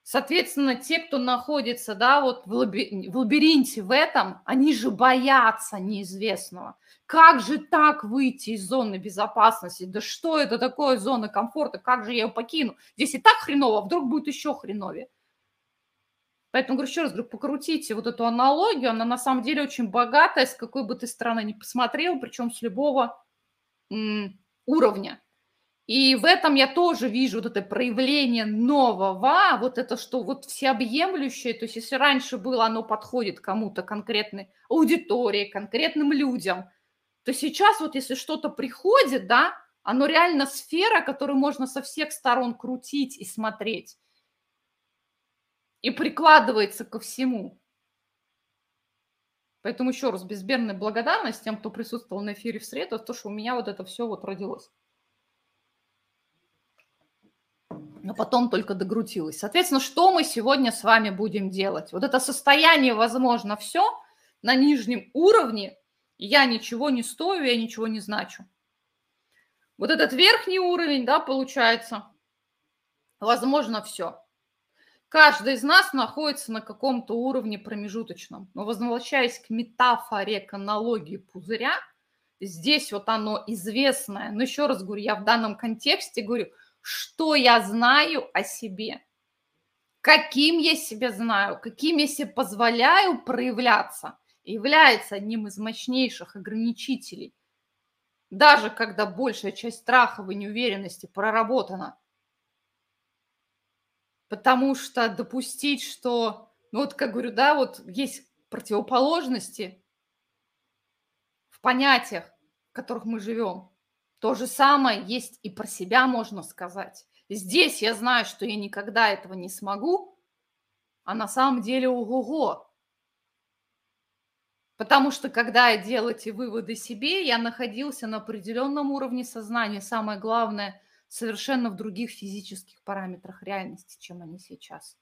Соответственно, те, кто находится, да, вот в, лаби- в лабиринте в этом, они же боятся неизвестного. Как же так выйти из зоны безопасности? Да что это такое зона комфорта? Как же я ее покину? Здесь и так хреново, а вдруг будет еще хреновее. Поэтому, говорю еще раз, говорю, покрутите вот эту аналогию, она на самом деле очень богатая, с какой бы ты стороны ни посмотрел, причем с любого м- уровня. И в этом я тоже вижу вот это проявление нового, вот это, что вот всеобъемлющее, то есть если раньше было, оно подходит кому-то конкретной аудитории, конкретным людям, то сейчас вот если что-то приходит, да, оно реально сфера, которую можно со всех сторон крутить и смотреть. И прикладывается ко всему. Поэтому еще раз безберная благодарность тем, кто присутствовал на эфире в среду, то, что у меня вот это все вот родилось. Но потом только догрутилась. Соответственно, что мы сегодня с вами будем делать? Вот это состояние, возможно, все на нижнем уровне, я ничего не стою, я ничего не значу. Вот этот верхний уровень, да, получается, возможно, все. Каждый из нас находится на каком-то уровне промежуточном. Но возвращаясь к метафоре, к аналогии пузыря, здесь вот оно известное. Но еще раз говорю, я в данном контексте говорю – что я знаю о себе, каким я себя знаю, каким я себе позволяю проявляться, является одним из мощнейших ограничителей. Даже когда большая часть страхов и неуверенности проработана. Потому что допустить, что, ну вот как говорю, да, вот есть противоположности в понятиях, в которых мы живем – то же самое есть и про себя можно сказать. Здесь я знаю, что я никогда этого не смогу, а на самом деле ого-го. Потому что когда я делал эти выводы себе, я находился на определенном уровне сознания. Самое главное, совершенно в других физических параметрах реальности, чем они сейчас.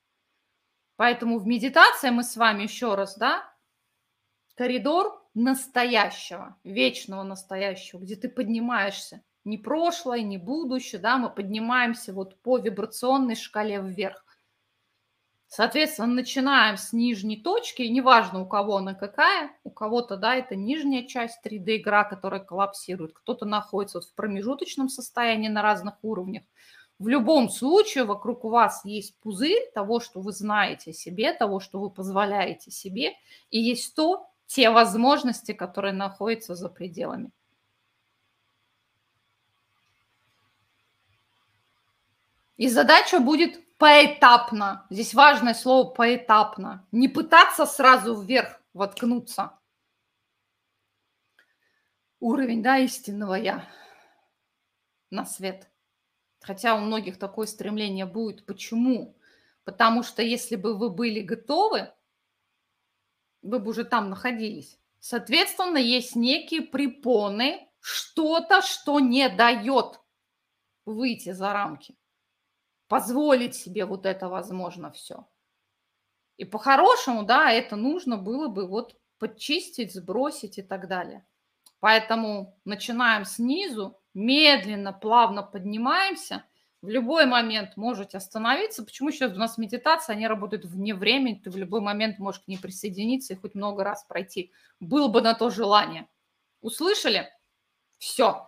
Поэтому в медитации мы с вами еще раз, да, коридор настоящего, вечного настоящего, где ты поднимаешься. Не прошлое, не будущее, да, мы поднимаемся вот по вибрационной шкале вверх. Соответственно, начинаем с нижней точки, неважно у кого она какая, у кого-то, да, это нижняя часть 3D-игра, которая коллапсирует, кто-то находится вот в промежуточном состоянии на разных уровнях. В любом случае вокруг вас есть пузырь того, что вы знаете о себе, того, что вы позволяете себе, и есть то, те возможности, которые находятся за пределами. И задача будет поэтапно. Здесь важное слово поэтапно. Не пытаться сразу вверх воткнуться. Уровень, да, истинного я на свет. Хотя у многих такое стремление будет. Почему? Потому что если бы вы были готовы, вы бы уже там находились. Соответственно, есть некие препоны, что-то, что не дает выйти за рамки позволить себе вот это возможно все. И по-хорошему, да, это нужно было бы вот подчистить, сбросить и так далее. Поэтому начинаем снизу, медленно, плавно поднимаемся. В любой момент можете остановиться. Почему сейчас у нас медитация, они работают вне времени, ты в любой момент можешь к ней присоединиться и хоть много раз пройти. Было бы на то желание. Услышали? Все.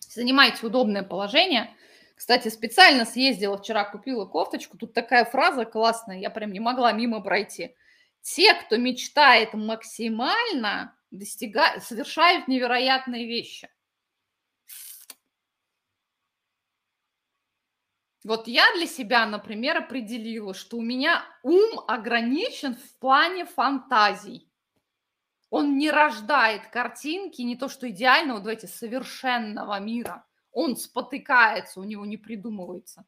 Занимайте удобное положение – кстати, специально съездила вчера, купила кофточку. Тут такая фраза классная, я прям не могла мимо пройти. Те, кто мечтает максимально, достигают, совершают невероятные вещи. Вот я для себя, например, определила, что у меня ум ограничен в плане фантазий. Он не рождает картинки, не то что идеального, давайте, совершенного мира – он спотыкается, у него не придумывается.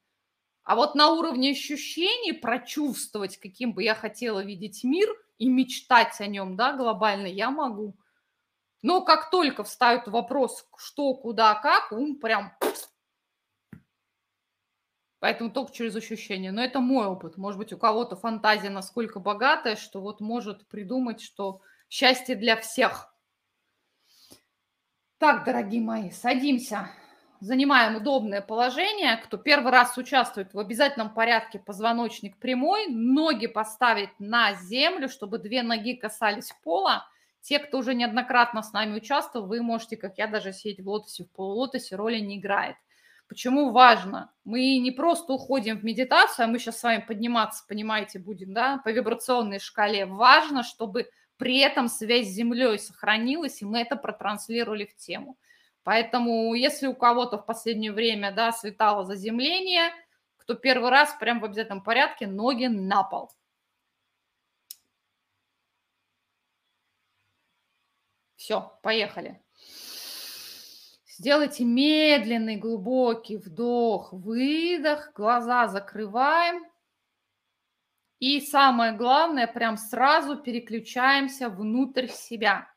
А вот на уровне ощущений прочувствовать, каким бы я хотела видеть мир и мечтать о нем, да, глобально, я могу. Но как только встают вопрос, что, куда, как, ум прям... Поэтому только через ощущения. Но это мой опыт. Может быть, у кого-то фантазия насколько богатая, что вот может придумать, что счастье для всех. Так, дорогие мои, садимся занимаем удобное положение. Кто первый раз участвует в обязательном порядке позвоночник прямой, ноги поставить на землю, чтобы две ноги касались пола. Те, кто уже неоднократно с нами участвовал, вы можете, как я, даже сидеть в лотосе, в полулотосе, роли не играет. Почему важно? Мы не просто уходим в медитацию, а мы сейчас с вами подниматься, понимаете, будем, да, по вибрационной шкале. Важно, чтобы при этом связь с Землей сохранилась, и мы это протранслировали в тему. Поэтому, если у кого-то в последнее время, да, светало заземление, кто первый раз прям в обязательном порядке, ноги на пол. Все, поехали. Сделайте медленный глубокий вдох, выдох, глаза закрываем. И самое главное, прям сразу переключаемся внутрь себя.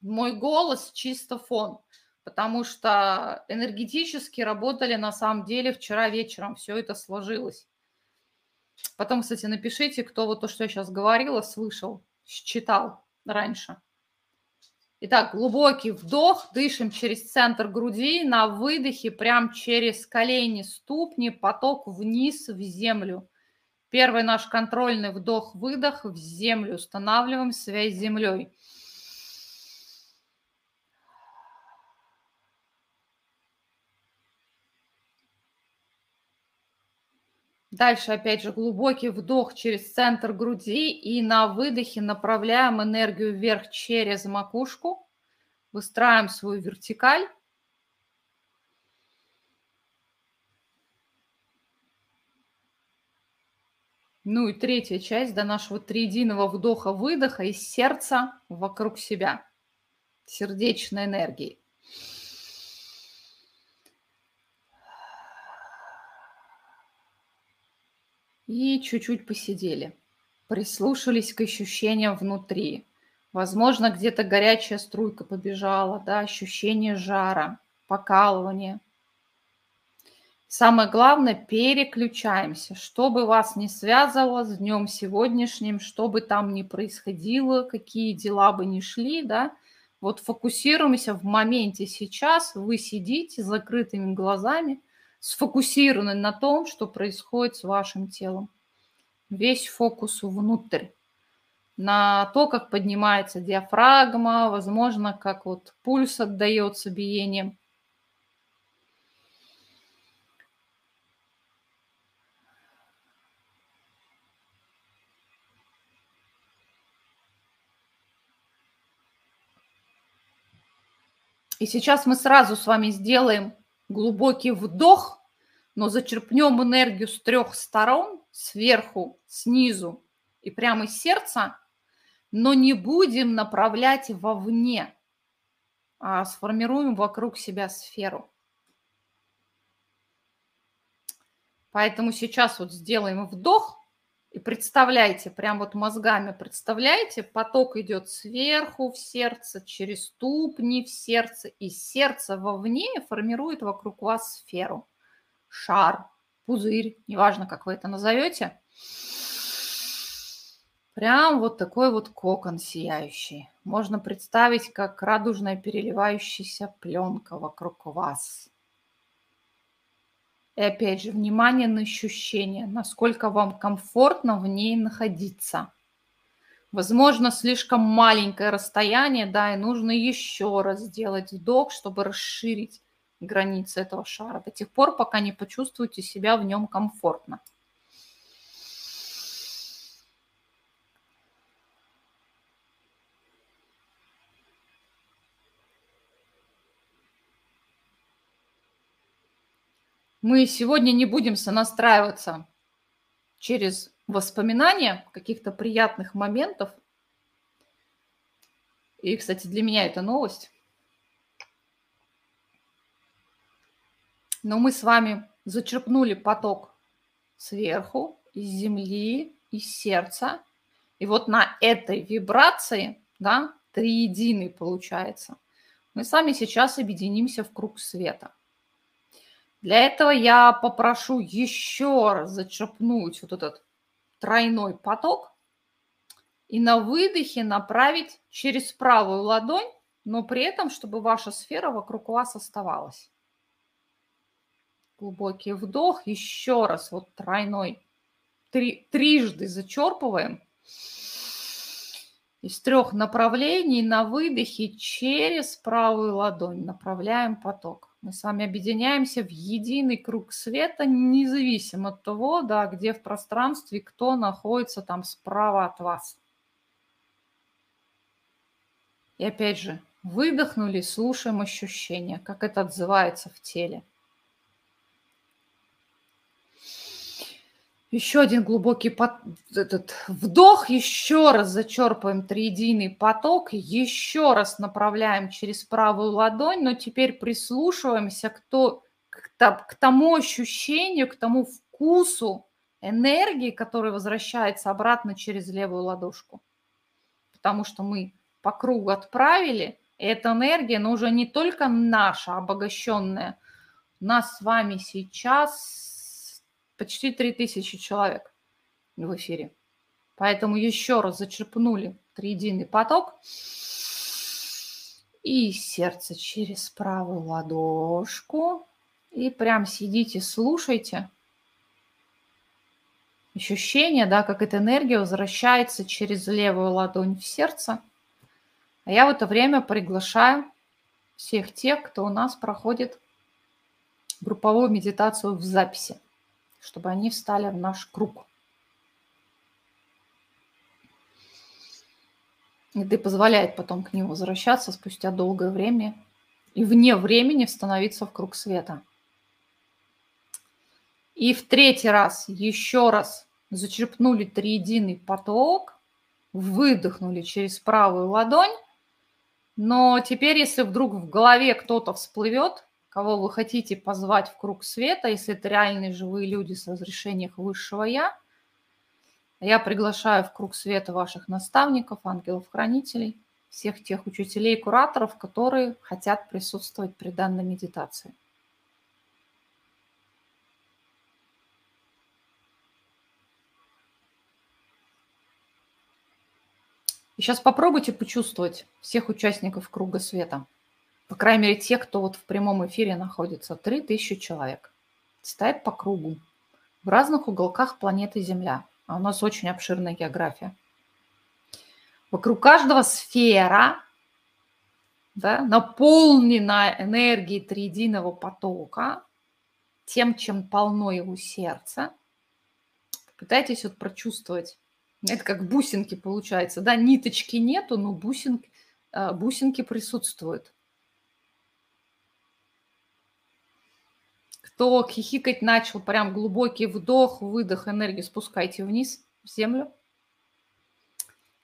Мой голос чисто фон потому что энергетически работали на самом деле вчера вечером, все это сложилось. Потом, кстати, напишите, кто вот то, что я сейчас говорила, слышал, читал раньше. Итак, глубокий вдох, дышим через центр груди, на выдохе прям через колени, ступни, поток вниз в землю. Первый наш контрольный вдох-выдох в землю, устанавливаем связь с землей. Дальше, опять же, глубокий вдох через центр груди и на выдохе направляем энергию вверх через макушку, выстраиваем свою вертикаль. Ну и третья часть до нашего триединого вдоха-выдоха из сердца вокруг себя, сердечной энергии. И чуть-чуть посидели, прислушались к ощущениям внутри. Возможно, где-то горячая струйка побежала, да, ощущение жара, покалывание. Самое главное, переключаемся. Что бы вас не связывало с днем сегодняшним, что бы там ни происходило, какие дела бы ни шли, да, вот фокусируемся в моменте сейчас, вы сидите с закрытыми глазами – сфокусированы на том, что происходит с вашим телом. весь фокус внутрь, на то, как поднимается диафрагма, возможно, как вот пульс отдается биением. И сейчас мы сразу с вами сделаем глубокий вдох, но зачерпнем энергию с трех сторон, сверху, снизу и прямо из сердца, но не будем направлять вовне, а сформируем вокруг себя сферу. Поэтому сейчас вот сделаем вдох и представляйте, прям вот мозгами представляете, поток идет сверху в сердце, через ступни в сердце, и сердце вовне формирует вокруг вас сферу, шар, пузырь, неважно, как вы это назовете. Прям вот такой вот кокон сияющий. Можно представить, как радужная переливающаяся пленка вокруг вас. И опять же, внимание на ощущения, насколько вам комфортно в ней находиться. Возможно, слишком маленькое расстояние, да, и нужно еще раз сделать вдох, чтобы расширить границы этого шара до тех пор, пока не почувствуете себя в нем комфортно. Мы сегодня не будем сонастраиваться через воспоминания каких-то приятных моментов. И, кстати, для меня это новость. Но мы с вами зачерпнули поток сверху, из земли, из сердца. И вот на этой вибрации, да, триединый получается, мы с вами сейчас объединимся в круг света. Для этого я попрошу еще раз зачерпнуть вот этот тройной поток и на выдохе направить через правую ладонь, но при этом, чтобы ваша сфера вокруг вас оставалась. Глубокий вдох, еще раз вот тройной, три, трижды зачерпываем. Из трех направлений на выдохе через правую ладонь направляем поток мы с вами объединяемся в единый круг света, независимо от того, да, где в пространстве кто находится там справа от вас. И опять же, выдохнули, слушаем ощущения, как это отзывается в теле. Еще один глубокий под... этот вдох, еще раз зачерпываем триединый поток, еще раз направляем через правую ладонь, но теперь прислушиваемся к, то, к, тому ощущению, к тому вкусу энергии, который возвращается обратно через левую ладошку. Потому что мы по кругу отправили, и эта энергия, но уже не только наша, обогащенная. У нас с вами сейчас почти 3000 человек в эфире. Поэтому еще раз зачерпнули триединый поток. И сердце через правую ладошку. И прям сидите, слушайте. Ощущение, да, как эта энергия возвращается через левую ладонь в сердце. А я в это время приглашаю всех тех, кто у нас проходит групповую медитацию в записи чтобы они встали в наш круг. И позволяет потом к ним возвращаться спустя долгое время и вне времени становиться в круг света. И в третий раз еще раз зачерпнули триединый поток, выдохнули через правую ладонь. Но теперь, если вдруг в голове кто-то всплывет, кого вы хотите позвать в круг света, если это реальные живые люди с разрешением высшего Я. Я приглашаю в круг света ваших наставников, ангелов-хранителей, всех тех учителей и кураторов, которые хотят присутствовать при данной медитации. И сейчас попробуйте почувствовать всех участников круга света – по крайней мере, те, кто вот в прямом эфире находится, 3000 человек. Стоят по кругу в разных уголках планеты Земля. а у нас очень обширная география. Вокруг каждого сфера да, наполнена энергией триединого потока, тем, чем полно его сердце. Пытайтесь вот прочувствовать. Это как бусинки получается, да, ниточки нету, но бусинки, э, бусинки присутствуют. Кто хихикать начал, прям глубокий вдох, выдох, энергию спускайте вниз, в землю.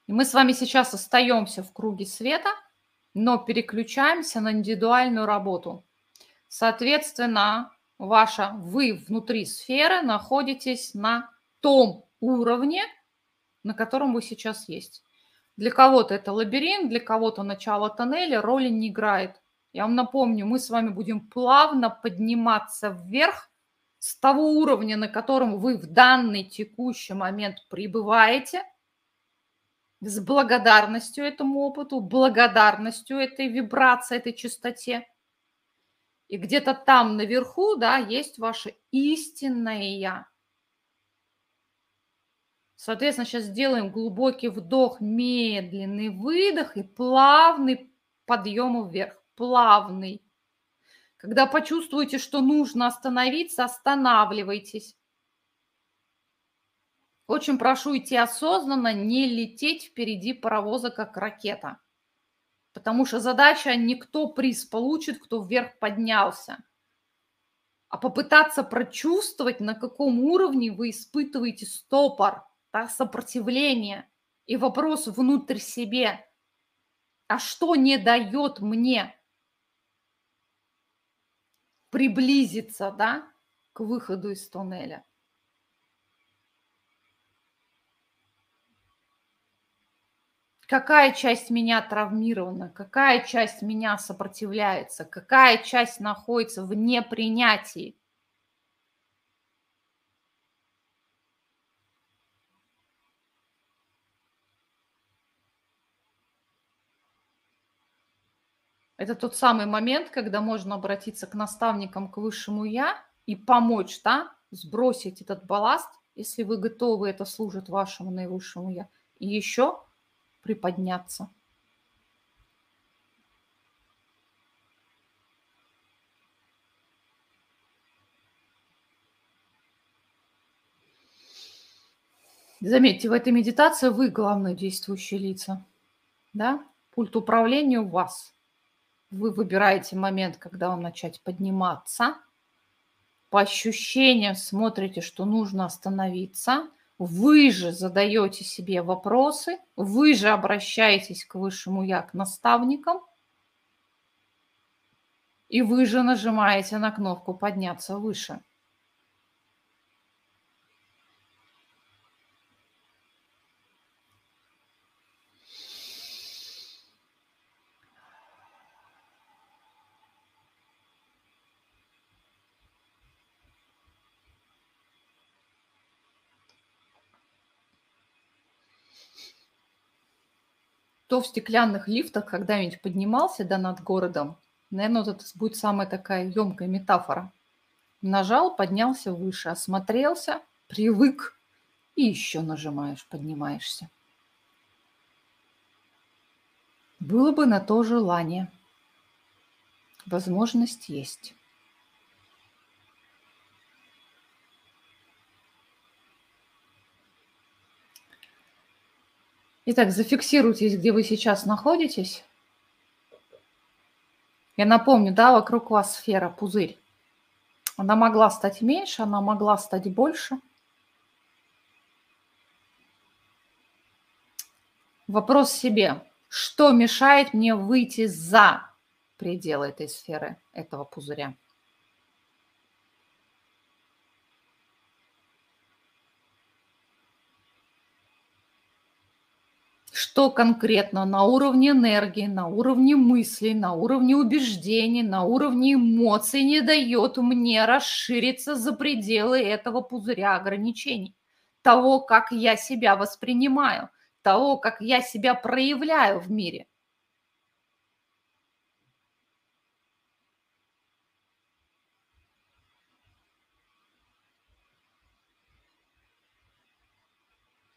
И мы с вами сейчас остаемся в круге света, но переключаемся на индивидуальную работу. Соответственно, ваша, вы внутри сферы находитесь на том уровне, на котором вы сейчас есть. Для кого-то это лабиринт, для кого-то начало тоннеля, роли не играет. Я вам напомню, мы с вами будем плавно подниматься вверх с того уровня, на котором вы в данный текущий момент пребываете, с благодарностью этому опыту, благодарностью этой вибрации, этой частоте. И где-то там наверху, да, есть ваше истинное «я». Соответственно, сейчас сделаем глубокий вдох, медленный выдох и плавный подъем вверх плавный. Когда почувствуете, что нужно остановиться, останавливайтесь. Очень прошу идти осознанно, не лететь впереди паровоза, как ракета. Потому что задача не кто приз получит, кто вверх поднялся, а попытаться прочувствовать, на каком уровне вы испытываете стопор, да, сопротивление и вопрос внутрь себе. А что не дает мне приблизиться, да, к выходу из туннеля. Какая часть меня травмирована, какая часть меня сопротивляется, какая часть находится в непринятии. Это тот самый момент, когда можно обратиться к наставникам, к высшему я и помочь, да, сбросить этот балласт, если вы готовы, это служит вашему наивысшему я, и еще приподняться. Заметьте, в этой медитации вы главные действующие лица. Да? Пульт управления у вас – вы выбираете момент, когда вам начать подниматься. По ощущениям смотрите, что нужно остановиться. Вы же задаете себе вопросы, вы же обращаетесь к высшему я, к наставникам, и вы же нажимаете на кнопку «Подняться выше». Кто в стеклянных лифтах когда-нибудь поднимался да, над городом, наверное, вот это будет самая такая емкая метафора. Нажал, поднялся выше, осмотрелся, привык, и еще нажимаешь, поднимаешься. Было бы на то желание. Возможность есть. Итак, зафиксируйтесь, где вы сейчас находитесь. Я напомню, да, вокруг вас сфера, пузырь. Она могла стать меньше, она могла стать больше. Вопрос себе, что мешает мне выйти за пределы этой сферы, этого пузыря? Что конкретно на уровне энергии, на уровне мыслей, на уровне убеждений, на уровне эмоций не дает мне расшириться за пределы этого пузыря ограничений, того, как я себя воспринимаю, того, как я себя проявляю в мире.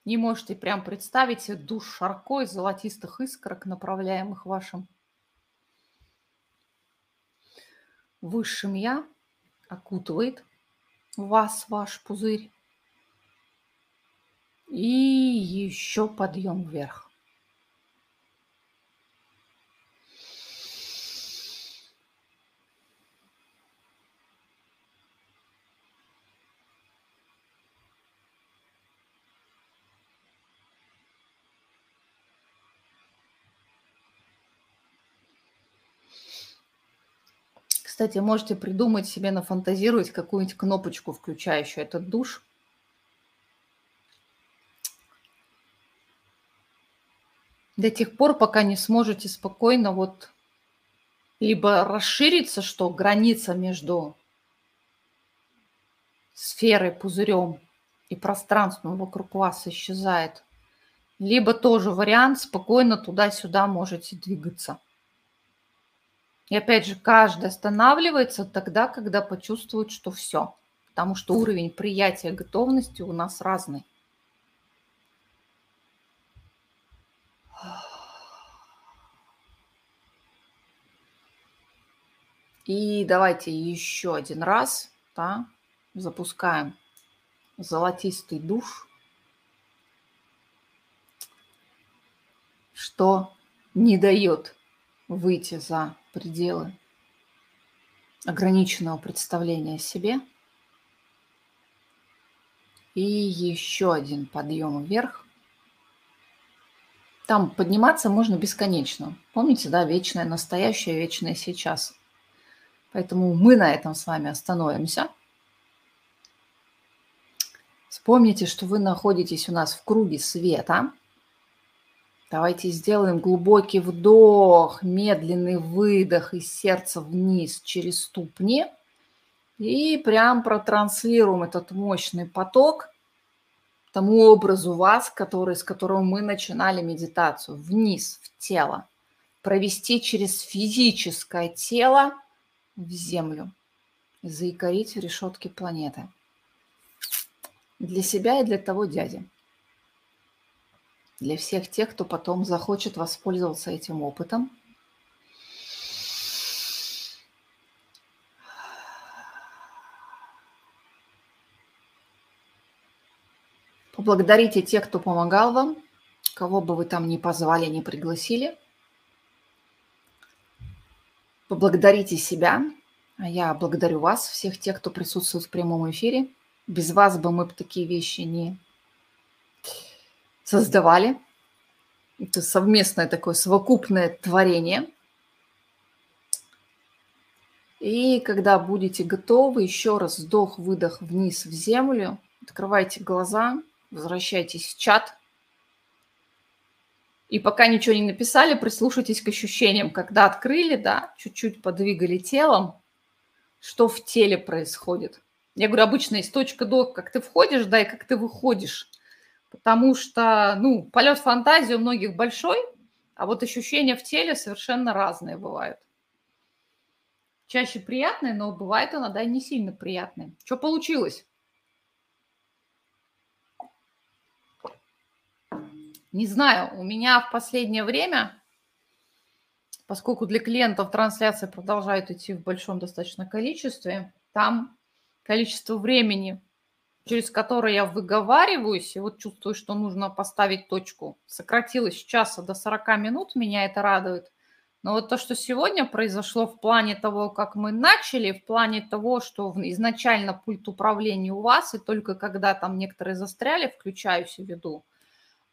Не можете прям представить себе душ шарко из золотистых искорок, направляемых вашим высшим я, окутывает вас, ваш пузырь. И еще подъем вверх. Кстати, можете придумать себе, нафантазировать какую-нибудь кнопочку, включающую этот душ. До тех пор, пока не сможете спокойно вот либо расшириться, что граница между сферой, пузырем и пространством вокруг вас исчезает, либо тоже вариант спокойно туда-сюда можете двигаться. И опять же, каждый останавливается тогда, когда почувствует, что все. Потому что уровень приятия готовности у нас разный. И давайте еще один раз да, запускаем золотистый душ, что не дает выйти за пределы ограниченного представления о себе. И еще один подъем вверх. Там подниматься можно бесконечно. Помните, да, вечное настоящее, вечное сейчас. Поэтому мы на этом с вами остановимся. Вспомните, что вы находитесь у нас в круге света – Давайте сделаем глубокий вдох, медленный выдох из сердца вниз через ступни. И прям протранслируем этот мощный поток тому образу вас, который, с которого мы начинали медитацию, вниз, в тело. Провести через физическое тело в землю. Заикарить в решетке планеты. Для себя и для того дяди для всех тех, кто потом захочет воспользоваться этим опытом. Поблагодарите тех, кто помогал вам, кого бы вы там ни позвали, ни пригласили. Поблагодарите себя, а я благодарю вас, всех тех, кто присутствует в прямом эфире. Без вас бы мы такие вещи не создавали. Это совместное такое совокупное творение. И когда будете готовы, еще раз вдох-выдох вниз в землю, открывайте глаза, возвращайтесь в чат. И пока ничего не написали, прислушайтесь к ощущениям, когда открыли, да, чуть-чуть подвигали телом, что в теле происходит. Я говорю, обычно есть точка до, как ты входишь, да, и как ты выходишь потому что, ну, полет фантазии у многих большой, а вот ощущения в теле совершенно разные бывают. Чаще приятные, но бывает иногда не сильно приятные. Что получилось? Не знаю, у меня в последнее время, поскольку для клиентов трансляции продолжают идти в большом достаточно количестве, там количество времени через которое я выговариваюсь, и вот чувствую, что нужно поставить точку. Сократилось с часа до 40 минут, меня это радует. Но вот то, что сегодня произошло в плане того, как мы начали, в плане того, что изначально пульт управления у вас, и только когда там некоторые застряли, включаюсь в виду,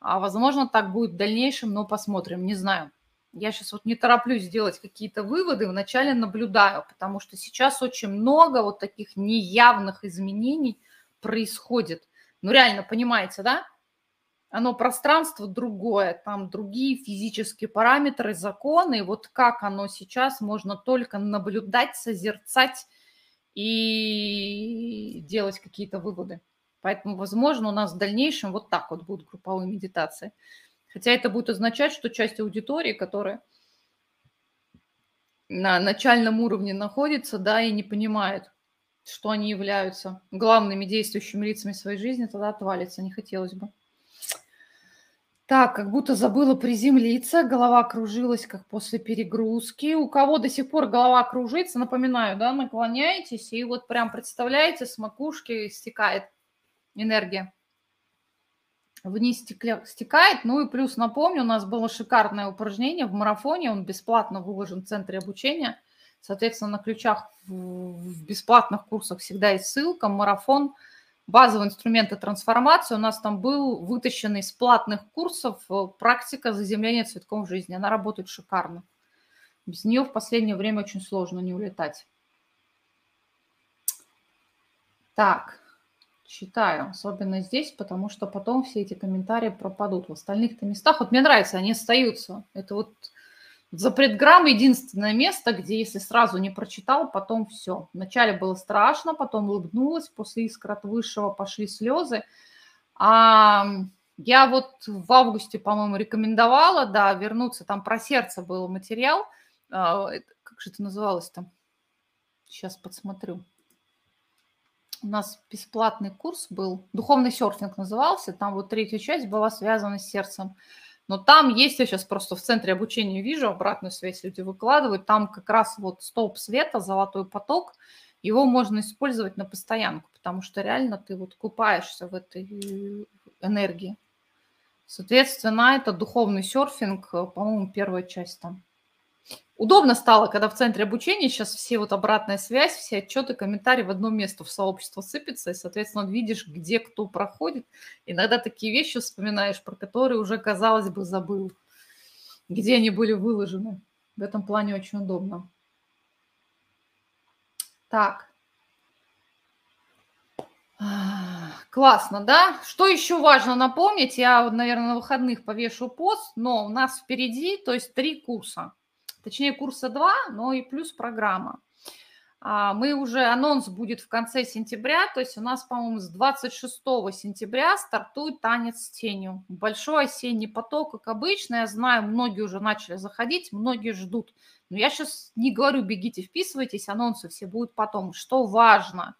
а возможно так будет в дальнейшем, но посмотрим, не знаю. Я сейчас вот не тороплюсь сделать какие-то выводы, вначале наблюдаю, потому что сейчас очень много вот таких неявных изменений – происходит. Ну, реально, понимаете, да? Оно пространство другое, там другие физические параметры, законы. И вот как оно сейчас можно только наблюдать, созерцать и делать какие-то выводы. Поэтому, возможно, у нас в дальнейшем вот так вот будут групповые медитации. Хотя это будет означать, что часть аудитории, которая на начальном уровне находится, да, и не понимает, что они являются главными действующими лицами своей жизни, тогда отвалится, не хотелось бы. Так, как будто забыла приземлиться, голова кружилась, как после перегрузки. У кого до сих пор голова кружится, напоминаю, да, наклоняетесь, и вот прям представляете, с макушки стекает энергия. Вниз стекля, стекает. Ну и плюс напомню, у нас было шикарное упражнение в марафоне, он бесплатно выложен в центре обучения. Соответственно, на ключах в бесплатных курсах всегда есть ссылка, марафон – базовые инструменты трансформации. У нас там был вытащен из платных курсов э, практика заземления цветком жизни. Она работает шикарно. Без нее в последнее время очень сложно не улетать. Так, читаю, особенно здесь, потому что потом все эти комментарии пропадут. В остальных-то местах, вот мне нравится, они остаются. Это вот Запретграмм – единственное место, где если сразу не прочитал, потом все. Вначале было страшно, потом улыбнулась, после искр от высшего пошли слезы. А я вот в августе, по-моему, рекомендовала, да, вернуться, там про сердце был материал. А, как же это называлось там? Сейчас подсмотрю. У нас бесплатный курс был, духовный серфинг назывался, там вот третья часть была связана с сердцем. Но там есть, я сейчас просто в центре обучения вижу, обратную связь люди выкладывают, там как раз вот столб света, золотой поток, его можно использовать на постоянку, потому что реально ты вот купаешься в этой э, энергии. Соответственно, это духовный серфинг, э, по-моему, первая часть там. Удобно стало, когда в центре обучения сейчас все вот обратная связь, все отчеты, комментарии в одно место в сообщество сыпятся, и, соответственно, видишь, где кто проходит. Иногда такие вещи вспоминаешь, про которые уже, казалось бы, забыл, где они были выложены. В этом плане очень удобно. Так. Классно, да? Что еще важно напомнить? Я, наверное, на выходных повешу пост, но у нас впереди, то есть три курса точнее курса 2, но и плюс программа. А, мы уже, анонс будет в конце сентября, то есть у нас, по-моему, с 26 сентября стартует танец с тенью. Большой осенний поток, как обычно, я знаю, многие уже начали заходить, многие ждут. Но я сейчас не говорю, бегите, вписывайтесь, анонсы все будут потом. Что важно,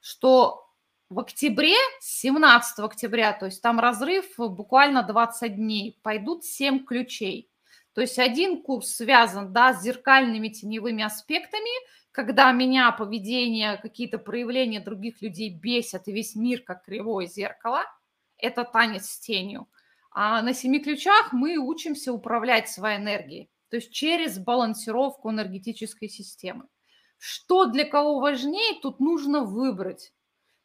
что в октябре, 17 октября, то есть там разрыв буквально 20 дней, пойдут 7 ключей. То есть один курс связан да, с зеркальными теневыми аспектами, когда меня поведение, какие-то проявления других людей бесят, и весь мир как кривое зеркало. Это танец с тенью. А на семи ключах мы учимся управлять своей энергией, то есть через балансировку энергетической системы. Что для кого важнее, тут нужно выбрать.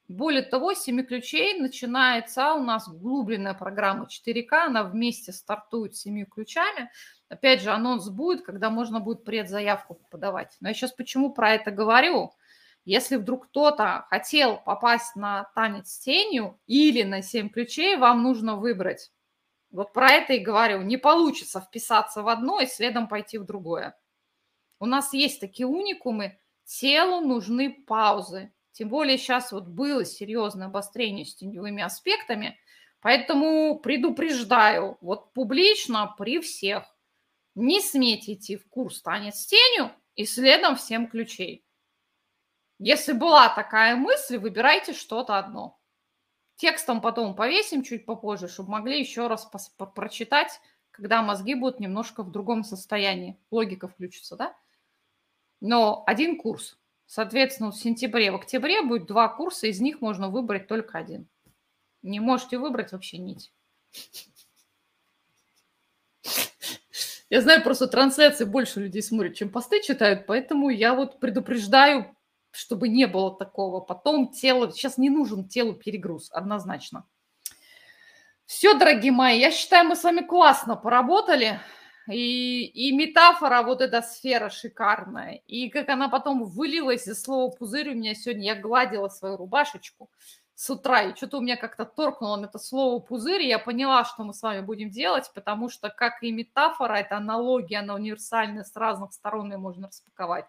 Более того, семи ключей начинается у нас углубленная программа 4К, она вместе стартует с семи ключами. Опять же, анонс будет, когда можно будет предзаявку подавать. Но я сейчас почему про это говорю? Если вдруг кто-то хотел попасть на танец с тенью или на 7 ключей, вам нужно выбрать. Вот про это и говорю. Не получится вписаться в одно и следом пойти в другое. У нас есть такие уникумы. Телу нужны паузы. Тем более сейчас вот было серьезное обострение с теневыми аспектами. Поэтому предупреждаю, вот публично при всех не сметь идти в курс «Танец тенью» и следом всем ключей. Если была такая мысль, выбирайте что-то одно. Текстом потом повесим чуть попозже, чтобы могли еще раз прочитать, когда мозги будут немножко в другом состоянии. Логика включится, да? Но один курс. Соответственно, в сентябре, в октябре будет два курса, из них можно выбрать только один. Не можете выбрать вообще нить. Я знаю, просто трансляции больше людей смотрят, чем посты читают, поэтому я вот предупреждаю, чтобы не было такого. Потом тело, сейчас не нужен телу перегруз, однозначно. Все, дорогие мои, я считаю, мы с вами классно поработали. И, и метафора, вот эта сфера шикарная. И как она потом вылилась из слова пузырь у меня сегодня, я гладила свою рубашечку с утра, и что-то у меня как-то торкнуло на это слово пузырь, и я поняла, что мы с вами будем делать, потому что, как и метафора, это аналогия, она универсальная, с разных сторон ее можно распаковать,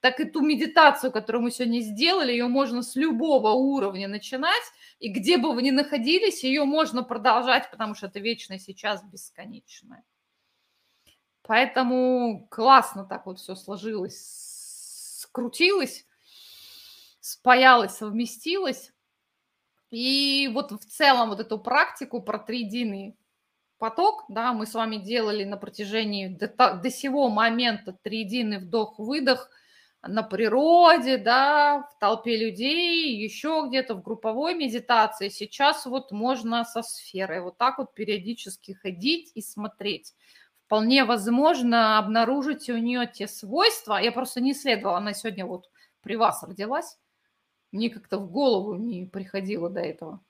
так и ту медитацию, которую мы сегодня сделали, ее можно с любого уровня начинать, и где бы вы ни находились, ее можно продолжать, потому что это вечное сейчас бесконечное. Поэтому классно так вот все сложилось, скрутилось, спаялось, совместилось. И вот в целом вот эту практику про три Дины поток, да, мы с вами делали на протяжении до, до сего момента триединый вдох-выдох на природе, да, в толпе людей, еще где-то в групповой медитации. Сейчас вот можно со сферой вот так вот периодически ходить и смотреть. Вполне возможно обнаружить у нее те свойства. Я просто не исследовала, она сегодня вот при вас родилась. Мне как-то в голову не приходило до этого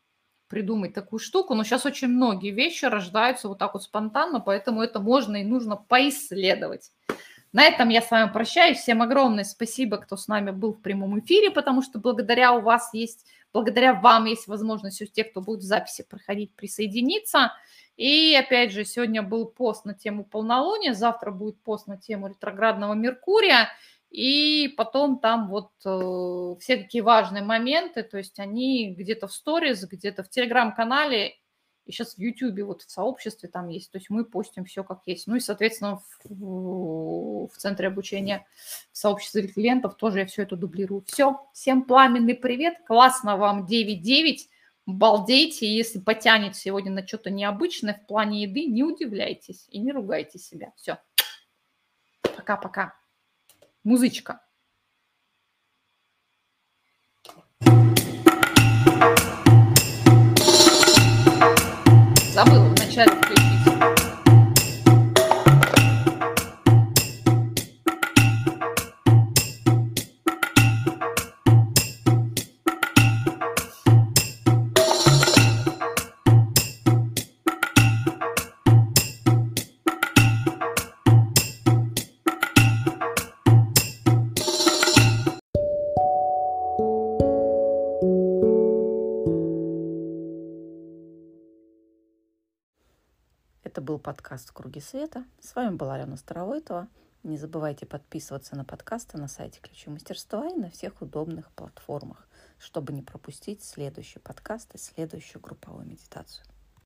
придумать такую штуку, но сейчас очень многие вещи рождаются вот так вот спонтанно, поэтому это можно и нужно поисследовать. На этом я с вами прощаюсь. Всем огромное спасибо, кто с нами был в прямом эфире, потому что благодаря у вас есть, благодаря вам есть возможность у тех, кто будет в записи проходить, присоединиться. И опять же, сегодня был пост на тему полнолуния, завтра будет пост на тему ретроградного Меркурия. И потом там вот э, все такие важные моменты, то есть они где-то в сторис, где-то в телеграм-канале, и сейчас в Ютубе, вот в сообществе там есть, то есть мы постим все как есть. Ну и, соответственно, в, в центре обучения, в сообществе клиентов тоже я все это дублирую. Все, всем пламенный привет, классно вам 9-9, балдейте, если потянет сегодня на что-то необычное в плане еды, не удивляйтесь и не ругайте себя. Все, пока-пока музычка. Подкаст «Круги света». С вами была Алена Старовойтова. Не забывайте подписываться на подкасты на сайте Ключи мастерства и на всех удобных платформах, чтобы не пропустить следующий подкаст и следующую групповую медитацию.